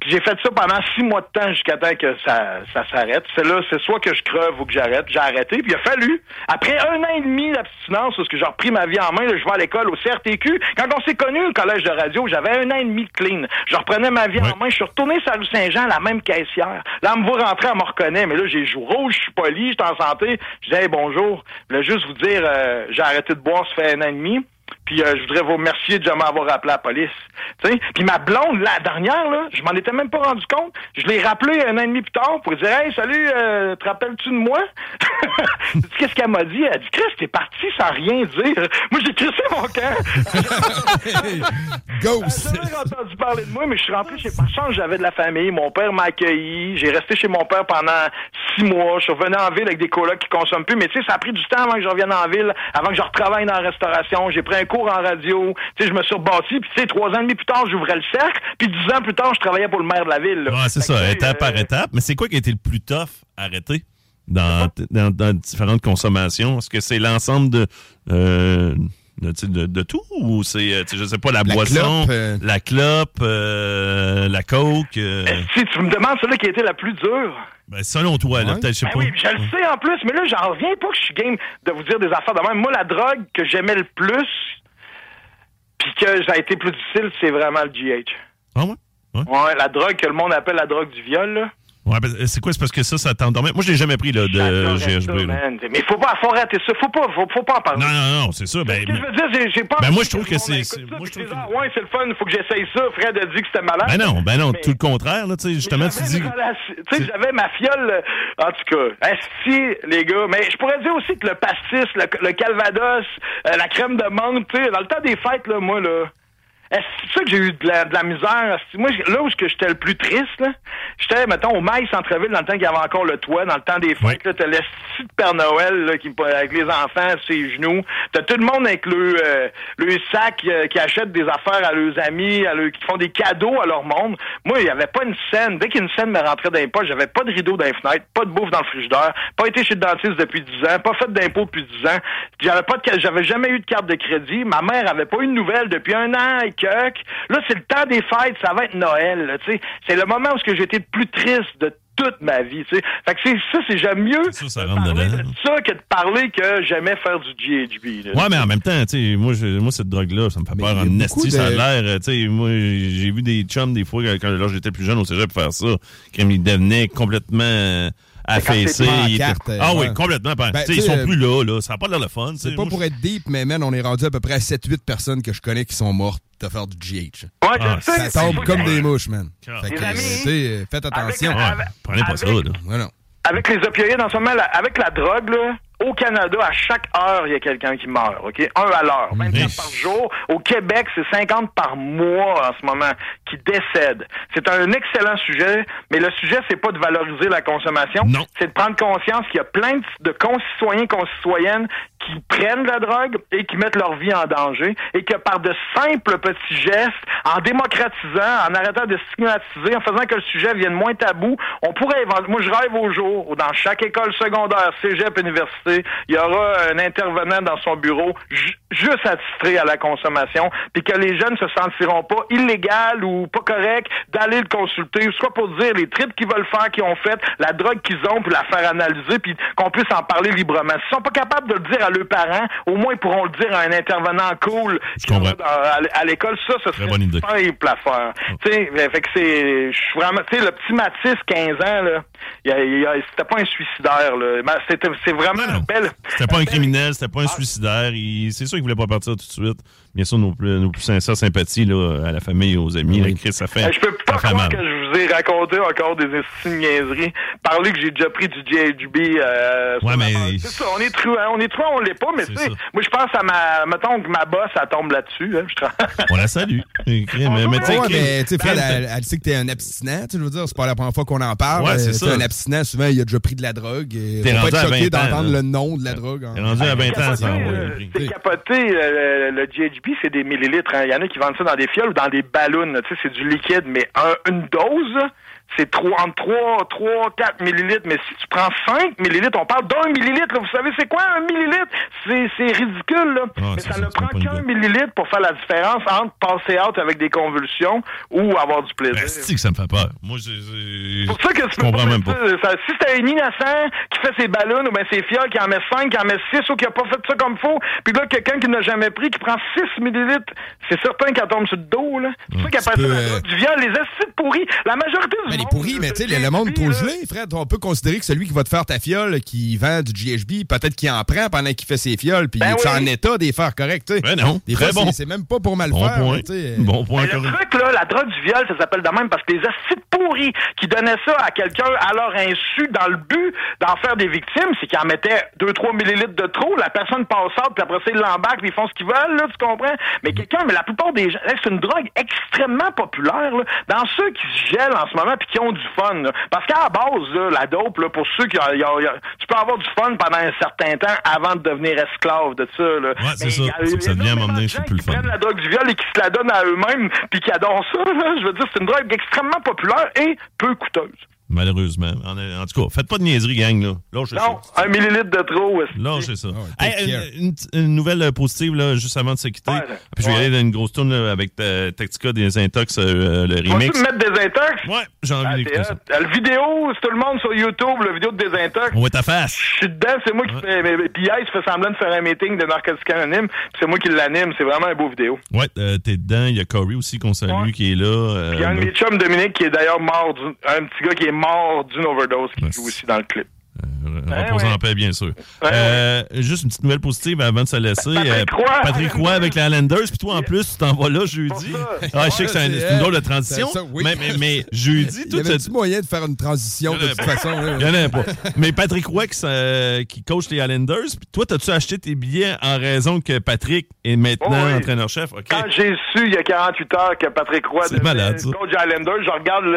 Puis j'ai fait ça pendant six mois de temps jusqu'à temps que ça, ça s'arrête. C'est là, c'est soit que je creve ou que j'arrête. J'ai arrêté. Puis il a fallu, après un an et demi d'abstinence, parce que j'ai repris ma vie en main, là, je vais à l'école au CRTQ. Quand on s'est connu au collège de radio, j'avais un an et demi de clean. Je reprenais ma vie Ouais. en main. Je suis retourné sur la rue Saint-Jean, la même caissière. Là, elle me voit rentrer, elle me reconnaît. Mais là, j'ai joué rouge, je suis poli, je suis en santé. Je dis, hey, bonjour. Voulais vous dire, euh, j'ai arrêté de boire, ça fait un an et demi. Puis euh, je voudrais vous remercier de jamais avoir appelé la police. Puis ma blonde, la dernière, là, je m'en étais même pas rendu compte. Je l'ai rappelé un an et demi plus tard pour dire Hey, salut, euh, te rappelles-tu de moi? [LAUGHS] Qu'est-ce qu'elle m'a dit? Elle a dit Chris, t'es parti sans rien dire. Moi, j'ai crissé mon camp. [LAUGHS] Ghost. J'ai jamais entendu parler de moi, mais je suis rentré chez chance, j'avais de la famille. Mon père m'a accueilli. J'ai resté chez mon père pendant six mois. Je suis revenu en ville avec des colocs qui consomment plus. Mais tu sais, ça a pris du temps avant que je revienne en ville, avant que je retravaille dans la restauration. J'ai pris un cours en radio. Tu sais, je me suis rebâti. Puis tu sais, trois ans et demi plus tard, j'ouvrais le cercle. Puis dix ans plus tard, je travaillais pour le maire de la ville. là. Ouais, c'est que, ça, étape euh, par étape. Mais c'est quoi qui a été le plus tough à arrêter dans, dans, dans différentes consommations? Est-ce que c'est l'ensemble de, euh, de, tout ou c'est, euh, je sais pas, la, La boisson, clope, euh. la clope, euh, la coke? euh, Si tu me demandes celle qui a été la plus dure. ben, selon toi, là, Ouais. peut-être, je sais Ben pas. oui, je le sais en plus, mais là, j'en reviens pas que je suis game de vous dire des affaires de même. Moi, la drogue que j'aimais le plus, puis que ça a été plus difficile, c'est vraiment le GH. Ah ouais? Ouais, la drogue que le monde appelle la drogue du viol, là. Ouais, ben, c'est quoi? C'est parce que ça, ça t'endormait? Moi, je l'ai jamais pris, là, de GHB. là. Mais faut pas, faut arrêter ça. Faut pas, faut, faut pas en parler. Non, non, non, c'est ça. Ben, Ce que je veux dire, j'ai- pas. Ben, moi, je trouve que c'est- moi, je trouve que- Ah, ouais, c'est le fun, faut que j'essaye ça. Fred a dit que c'était malade. ben non, ben non, Mais- tout le contraire, là, tu sais, justement, tu dis... Tu sais, j'avais ma fiole, euh, en tout cas. Esti, les gars. Mais je pourrais dire aussi que le pastis, le, le calvados, euh, la crème de menthe, tu sais, dans le temps des fêtes, là, moi, là. Est-ce c'est ça que j'ai eu de la, de la misère? Moi, là où j'étais le plus triste, j'étais, mettons, au maïs centre-ville, dans le temps qu'il y avait encore le toit, dans le temps des fêtes, là, t'as l'esti de Père Noël, là, qui, avec les enfants ses genoux. T'as tout le monde avec le, euh, le sac euh, qui achète des affaires à leurs amis, à leurs, qui font des cadeaux à leur monde. Moi, il n'y avait pas une scène. Dès qu'une scène me rentrait dans les poches, j'avais pas de rideau dans les fenêtres, pas de bouffe dans le frigidaire, pas été chez le dentiste depuis 10 ans, pas fait d'impôts depuis 10 ans. J'avais pas j'avais jamais eu de carte de crédit. Ma mère avait pas eu de nouvelles depuis un an et Là, c'est le temps des fêtes, ça va être Noël, là, tu sais. C'est le moment où ce que j'ai été le plus triste de toute ma vie, tu sais. Fait que c'est ça, c'est j'aime mieux Ça, ça de rentre parler dedans. de ça que de parler que j'aimais faire du GHB. là. Ouais, mais en même temps, tu sais, moi, je- moi, cette drogue-là, ça me fait Mais peur en esti, ça a l'air, euh, tu sais, moi, j'ai vu des chums des fois, quand, j'étais plus jeune au cégep faire ça, quand ils devenaient complètement euh, affaissés. euh, ah oui, ouais. complètement. Ben, Ben, ils sont euh, plus là, là. Ça n'a pas l'air le fun. C'est pas Moi, pour être deep, mais man, on est rendu à peu près à 7-8 personnes que je connais qui sont mortes de faire du GH. Ouais, je Ah, sais, Ça tombe comme des mouches, man. Fait que, amis, faites attention. avec- Ouais, prenez pas ça, avec- là. Ouais, non. avec les opioïdes en ce moment, la- avec la drogue, là, au Canada, à chaque heure, il y a quelqu'un qui meurt, OK? Un à l'heure, 24 Mais- par jour. Au Québec, c'est 50 par mois en ce moment qui décèdent. C'est un excellent sujet, mais le sujet, c'est pas de valoriser la consommation. Non. C'est de prendre conscience qu'il y a plein de, de concitoyens, concitoyennes qui prennent la drogue et qui mettent leur vie en danger et que par de simples petits gestes, en démocratisant, en arrêtant de stigmatiser, en faisant que le sujet vienne moins tabou, on pourrait Moi, je rêve au jour où dans chaque école secondaire, cégep, université, il y aura un intervenant dans son bureau ju- juste attitré à la consommation, puis que les jeunes se sentiront pas illégal ou pas correct d'aller le consulter, soit pour dire les trips qu'ils veulent faire, qu'ils ont fait, la drogue qu'ils ont, puis la faire analyser, puis qu'on puisse en parler librement. S'ils sont pas capables de le dire à leurs parents, au moins ils pourront le dire à un intervenant cool qui dans- à, l'école. Ça, ce serait bonne idée. simple à faire. Tu sais, fait que c'est, je suis vraiment, tu sais, le petit Mathis, 15 ans, là, c'était pas un suicidaire, là. Ben, C'était, c'est vraiment Non, non. une belle. C'était pas un criminel, c'était pas un suicidaire. Il- C'est sûr qu'il voulait pas partir tout de suite. Bien sûr, nos plus, nos plus sincères sympathies là, à la famille et aux amis. Là, Chris, ça fait, Euh, Je peux pas croire que je vous ai raconté encore des niaiseries. Parler que j'ai déjà pris du GHB. Euh, Ouais, mais- ça, on est truand, on est truand, on l'est pas, mais C'est tu sais, moi je pense à ma, mettons que ma bosse, elle tombe là-dessus. Hein, [LAUGHS] On la salue. Mais, tu sais, Fred, elle, elle sait que t'es un abstinent, tu sais, je veux dire, c'est pas la première fois qu'on en parle. Ouais, c'est Euh, ça. Un abstinent, souvent, il a déjà pris de la drogue. et T'es pas rendu être à choqué 20 ans, d'entendre le nom de la drogue. hein. T'es rendu à 20 ans, ça euh. C'est capoté, euh, le GHB, c'est des millilitres. hein. Il y en a qui vendent ça dans des fioles ou dans des ballons. Tu sais, c'est du liquide, mais un- une dose, là, c'est trois- entre 3, 3, 4 millilitres. Mais si tu prends 5 millilitres, on parle d'un millilitre. là. Vous savez, c'est quoi un millilitre? C'est c'est ridicule. Là. Ah, mais ça, ça, ne prend qu'un idée. millilitre pour faire la différence entre passer out avec des convulsions ou avoir du plaisir. Ben, c'est que ça me fait peur? Moi, je, pour ça que tu comprends pas même pas. ça. Si c'est un innocent qui fait ses ballons ou bien ses fioles, qui en met 5, qui en met 6 ou qui a pas fait ça comme faut, puis là, quelqu'un qui n'a jamais pris, qui prend 6 millilitres, c'est certain qu'elle tombe sur le dos, là. C'est pour ça qu'elle drogue du viol, les acides pourris. La majorité du Ben, monde, pourris, là, mais tu sais, le, le monde trop gelé, Fred, on peut considérer que celui qui va te faire ta fiole, qui vend du GHB, peut-être qu'il en prend pendant qu'il fait ses fioles, puis Ben il est oui. en état des faire correct, tu sais. Ben non, Des très fois, bon. c'est- même pas pour mal Bon faire, point. mais tu sais, Bon point, Mais le truc, là, la drogue du viol, ça s'appelle de même parce que les acides pourris qui donnaient ça à quelqu'un à leur insu dans le but d'en faire des victimes, c'est qu'ils en mettaient 2-3 millilitres de trop, la personne passe out, puis après ça, ils l'embarquent, puis ils font ce qu'ils veulent, là, tu comprends? Mais quelqu'un, mais la plupart des gens, c'est une drogue extrêmement populaire, là, dans ceux qui se gèlent en ce moment puis qui ont du fun, là. Parce qu'à la base, là, la dope, là, pour ceux qui ont, y a- y a- tu peux avoir du fun pendant un certain temps avant de devenir esclave de ça, là. Ouais, c'est ça. y a- ça devient à un moment donné, c'est plus le qui fun. prennent la drogue du viol et qui se la donnent à eux-mêmes puis qui adorent ça. Je veux dire, c'est une drogue extrêmement populaire et peu coûteuse. Malheureusement. En, en tout cas, faites pas de niaiserie, gang, là. Lâchez Non, ça. un millilitre de trop. que- Lâchez ça. Hey, care. une, nouvelle euh, positive, là, juste avant de se quitter. Ouais, Puis je vais ouais. aller dans une grosse tourne là, avec ta, Tactica des Intox, euh, le remix. me mettre des intox? Ouais, j'ai envie Ah, d'écouter ça. La vidéo, c'est tout le monde sur YouTube, la vidéo de Désintox. On va ta face. Je suis dedans, c'est moi qui Ouais. fais. mais- Puis hier, il se fait semblant de faire un meeting de Narcotiques Anonymes, puis c'est moi qui l'anime. C'est vraiment un beau vidéo. Ouais, euh, t'es dedans. Il y a Corey aussi qu'on salue, Ouais. qui est là. euh, Puis il y a un de mes chums, Dominique, qui est d'ailleurs mort, un petit gars qui est mort d'une overdose, qui joue aussi dans le clip. Euh, reposant ouais. en paix, bien sûr. Ouais, Euh, Juste une petite nouvelle positive avant de se laisser. Patrick Euh, Roy. Patrick Roy avec les Islanders. Puis toi, en plus, tu t'en vas là jeudi. Ah, je sais que c'est un- une drôle de transition. c'est ça, oui. mais, mais, mais jeudi, Il y tout avait du moyen de faire une transition de toute façon. Il y en a pas. Mais Patrick Roy qui, coach les Islanders, puis toi, t'as-tu acheté tes billets en raison que Patrick est maintenant Oh oui. entraîneur-chef? Quand j'ai su il y a 48 heures que Patrick Roy C'est devenait malade, coach Islanders, je regarde le,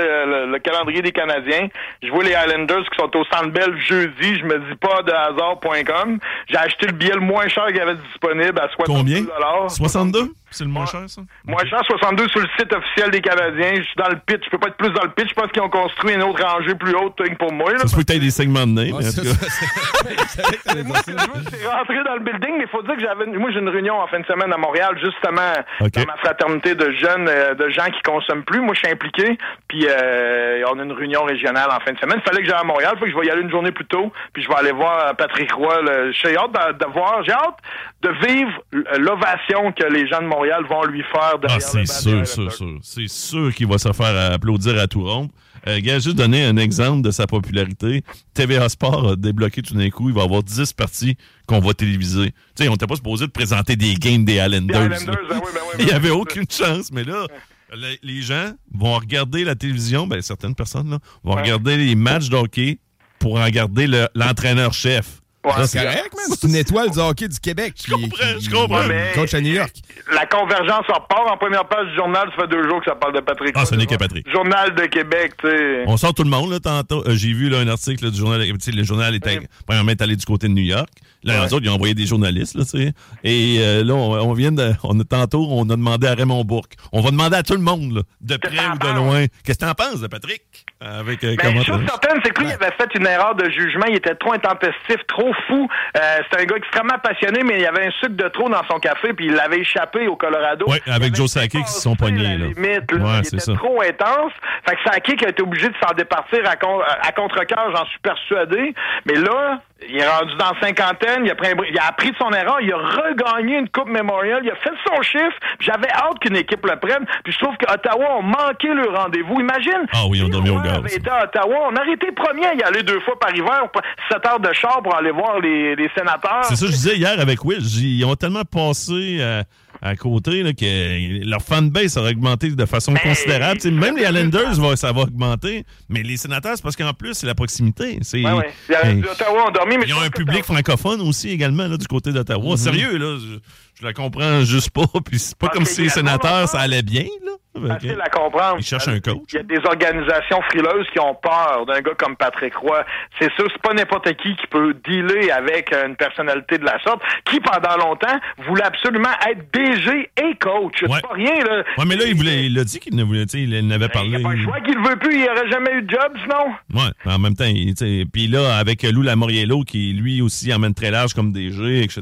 le- le calendrier des Canadiens. Je vois les Islanders qui sont au Centre Bell jeudi. Je me dis pas de hasard.com. J'ai acheté le billet le moins cher qu'il y avait disponible à 62 Combien? 62? C'est le moins cher, ça? Moins cher, 62 sur le site officiel des Canadiens. Je suis dans le pitch. Je peux pas être plus dans le pitch. Je pense qu'ils ont construit une autre rangée plus haute que pour moi. là. Ça se peut que des segments de nez, Ouais, mais en tout cas. Moi, c'est rentrer dans le building, mais il faut dire que j'avais, moi, j'ai une réunion en fin de semaine à Montréal, justement, OK. dans ma fraternité de jeunes, euh, de gens qui consomment plus. Moi, je suis impliqué, puis euh, on a une réunion régionale en fin de semaine. Il fallait que j'aille à Montréal, faut que je vais y aller une journée plus tôt, puis je vais aller voir euh, Patrick Roy. J'ai hâte de, de voir, j'ai hâte de vivre l'ovation que les gens de Montréal vont lui faire derrière Ah, c'est sûr, sûr, sûr. C'est sûr qu'il va se faire applaudir à tout rompre. Euh, gars, juste donner un exemple de sa popularité. TVA Sport a débloqué tout d'un coup. Il va y avoir 10 parties qu'on va téléviser. Tu sais, on n'était pas supposé de présenter des games des Islanders. Islanders, ben oui, ben oui, [LAUGHS] Il n'y ben avait aucune chance, mais là, le- les gens vont regarder la télévision, ben certaines personnes là, vont regarder les matchs de hockey pour regarder le- l'entraîneur-chef. Ouais, Ça, C'est correct, man. C'est une étoile du hockey du Québec. qui- comprends, qui- je comprends. Mais- Coach à New York. La convergence repart en première page du journal. Ça fait deux jours que ça parle de Patrick. Ah, ce n'est que Patrick. Journal de Québec, tu sais. On sort tout le monde, là, tantôt. Euh, J'ai vu là, un article là, du journal. Tu sais, le journal était, Oui. premièrement, est allé du côté de New York. Là, Ouais. autres, ils ont envoyé des journalistes, là, tu sais. Et euh, là, on, on vient de. On a tantôt, on a demandé à Raymond Bourque. On va demander à tout le monde, là, de près ou de loin. Qu'est-ce que t'en penses Patrick? Avec euh, comment chose certaine, c'est que lui, il avait fait une erreur de jugement. Il était trop intempestif, trop fou. Euh, C'était un gars extrêmement passionné, mais il y avait un sucre de trop dans son café, puis il l'avait échappé au Colorado. Il avec Joe Sakic qui se sont pognés, là. limite, là. Ouais, il c'est était ça. trop intense. Fait que Sakic a été obligé de s'en départir à, con- à contre-cœur, j'en suis persuadé. Mais là, il est rendu dans cinquantaine, il a, pris il a appris de son erreur, il a regagné une Coupe Memorial, il a fait son chiffre. J'avais hâte qu'une équipe le prenne. Puis je trouve qu'Ottawa ont manqué le rendez-vous. Imagine. Ah oui, ont si gaz. avait été à Ottawa, on aurait été premier à y aller deux fois par hiver, 7 heures de char pour aller voir les, les sénateurs. C'est ça que je disais hier avec Will. Ils ont tellement passé euh, à côté là, que leur fanbase a augmenté de façon considérable. Tu sais, même les Islanders, va- ça va augmenter. Mais les sénateurs, c'est parce qu'en plus, c'est la proximité. C'est, Ouais, ouais. Il y a- Hey. les Ottawa ont dormi, mais Ils je ont pense un public francophone aussi également là, du côté d'Ottawa. Sérieux, là, je, je la comprends juste pas. [LAUGHS] Puis c'est pas Parce comme si les sénateurs, ça allait bien. Là. Facile à comprendre. Ils cherchent un coach. Il y a des organisations frileuses qui ont peur d'un gars comme Patrick Roy. C'est sûr, c'est pas n'importe qui qui peut dealer avec une personnalité de la sorte, qui pendant longtemps voulait absolument être DG et coach. Ouais. C'est pas rien, là. Ouais, mais là, il, voulait, il a dit qu'il ne voulait, il en avait Il parlé. n'y a pas le choix qu'il veut plus, il aurait jamais eu de job sinon. Ouais, mais en même temps, il- puis là, avec Lou Lamoriello, qui lui aussi emmène très large comme DG, etc.,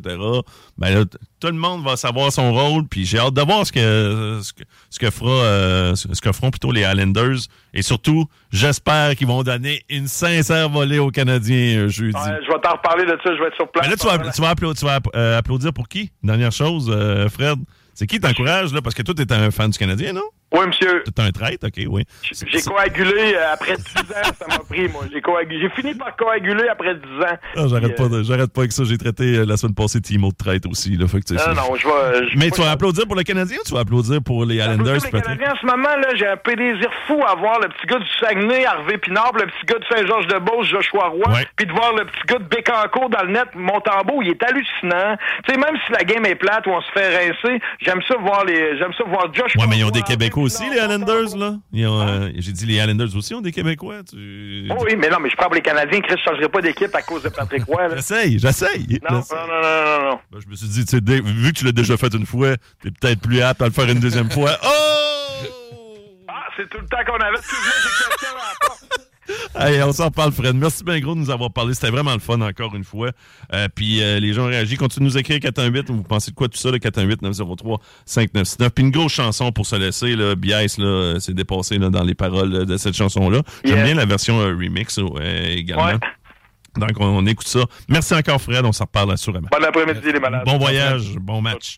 ben là, tout le monde va savoir son rôle, puis j'ai hâte de voir ce que, ce que, ce que fera, euh, ce que feront plutôt les Islanders, et surtout, j'espère qu'ils vont donner une sincère volée aux Canadiens euh, jeudi. Ouais, je vais t'en reparler de ça, je vais être sur place. Mais là, tu vas, tu vas, applau- tu vas euh, applaudir pour qui? Dernière chose, Fred. C'est qui t'encourage, là? Parce que toi, t'es un fan du Canadien, non? Oui, monsieur. T'es un traître, OK, oui. J'ai coagulé euh, après 10 ans, ça m'a pris, moi. J'ai coagulé. J'ai fini par coaguler après 10 ans. Ah, j'arrête pas, de- j'arrête pas avec ça. J'ai traité euh, la semaine passée Timo de traite aussi. Là, fait que, euh, Non, je vais. Mais tu vas applaudir pour le Canadien ou tu vas applaudir pour les Islanders, peut-être? Canadiens, en ce moment, là, j'ai un plaisir fou à voir le petit gars du Saguenay, Harvey Pinard, le petit gars de Saint-Georges-de-Beauce, Joshua Roy, Ouais. puis de voir le petit gars de Bécancourt dans le net, Montembeau, il est hallucinant. Tu sais, même si la game est plate ou on se fait rincer, j'aime ça voir les, j'aime ça voir Joshua Ouais, mais ils ont des Québécois aussi, les Islanders, là. Euh, J'ai dit les Islanders aussi ont des Québécois. Tu... Oh oui, mais non, mais je parle pour les Canadiens, Chris, je changerai pas d'équipe à cause de Patrick Roy, là. J'essaye, j'essaye. Non, non, non, non, non, non. Ben, je me suis dit, tu sais, vu que tu l'as déjà fait une fois, t'es peut-être plus apte à le faire une deuxième fois. Oh! Ah, c'est tout le temps qu'on avait. J'ai quelqu'un à. Hey, on s'en parle, Fred. Merci bien gros de nous avoir parlé. C'était vraiment le fun, encore une fois. Euh, puis euh, les gens ont réagi. Continuez de nous écrire 418. Vous pensez de quoi tout ça, le 418-903-5969. Puis une grosse chanson pour se laisser. Là, Bias, là, euh, s'est dépassé là, dans les paroles de cette chanson-là. J'aime Yeah. bien la version euh, remix également. Ouais. Donc, on, on écoute ça. Merci encore, Fred. On s'en reparle assurément. Bon après-midi, les malades. Bon voyage, bon match.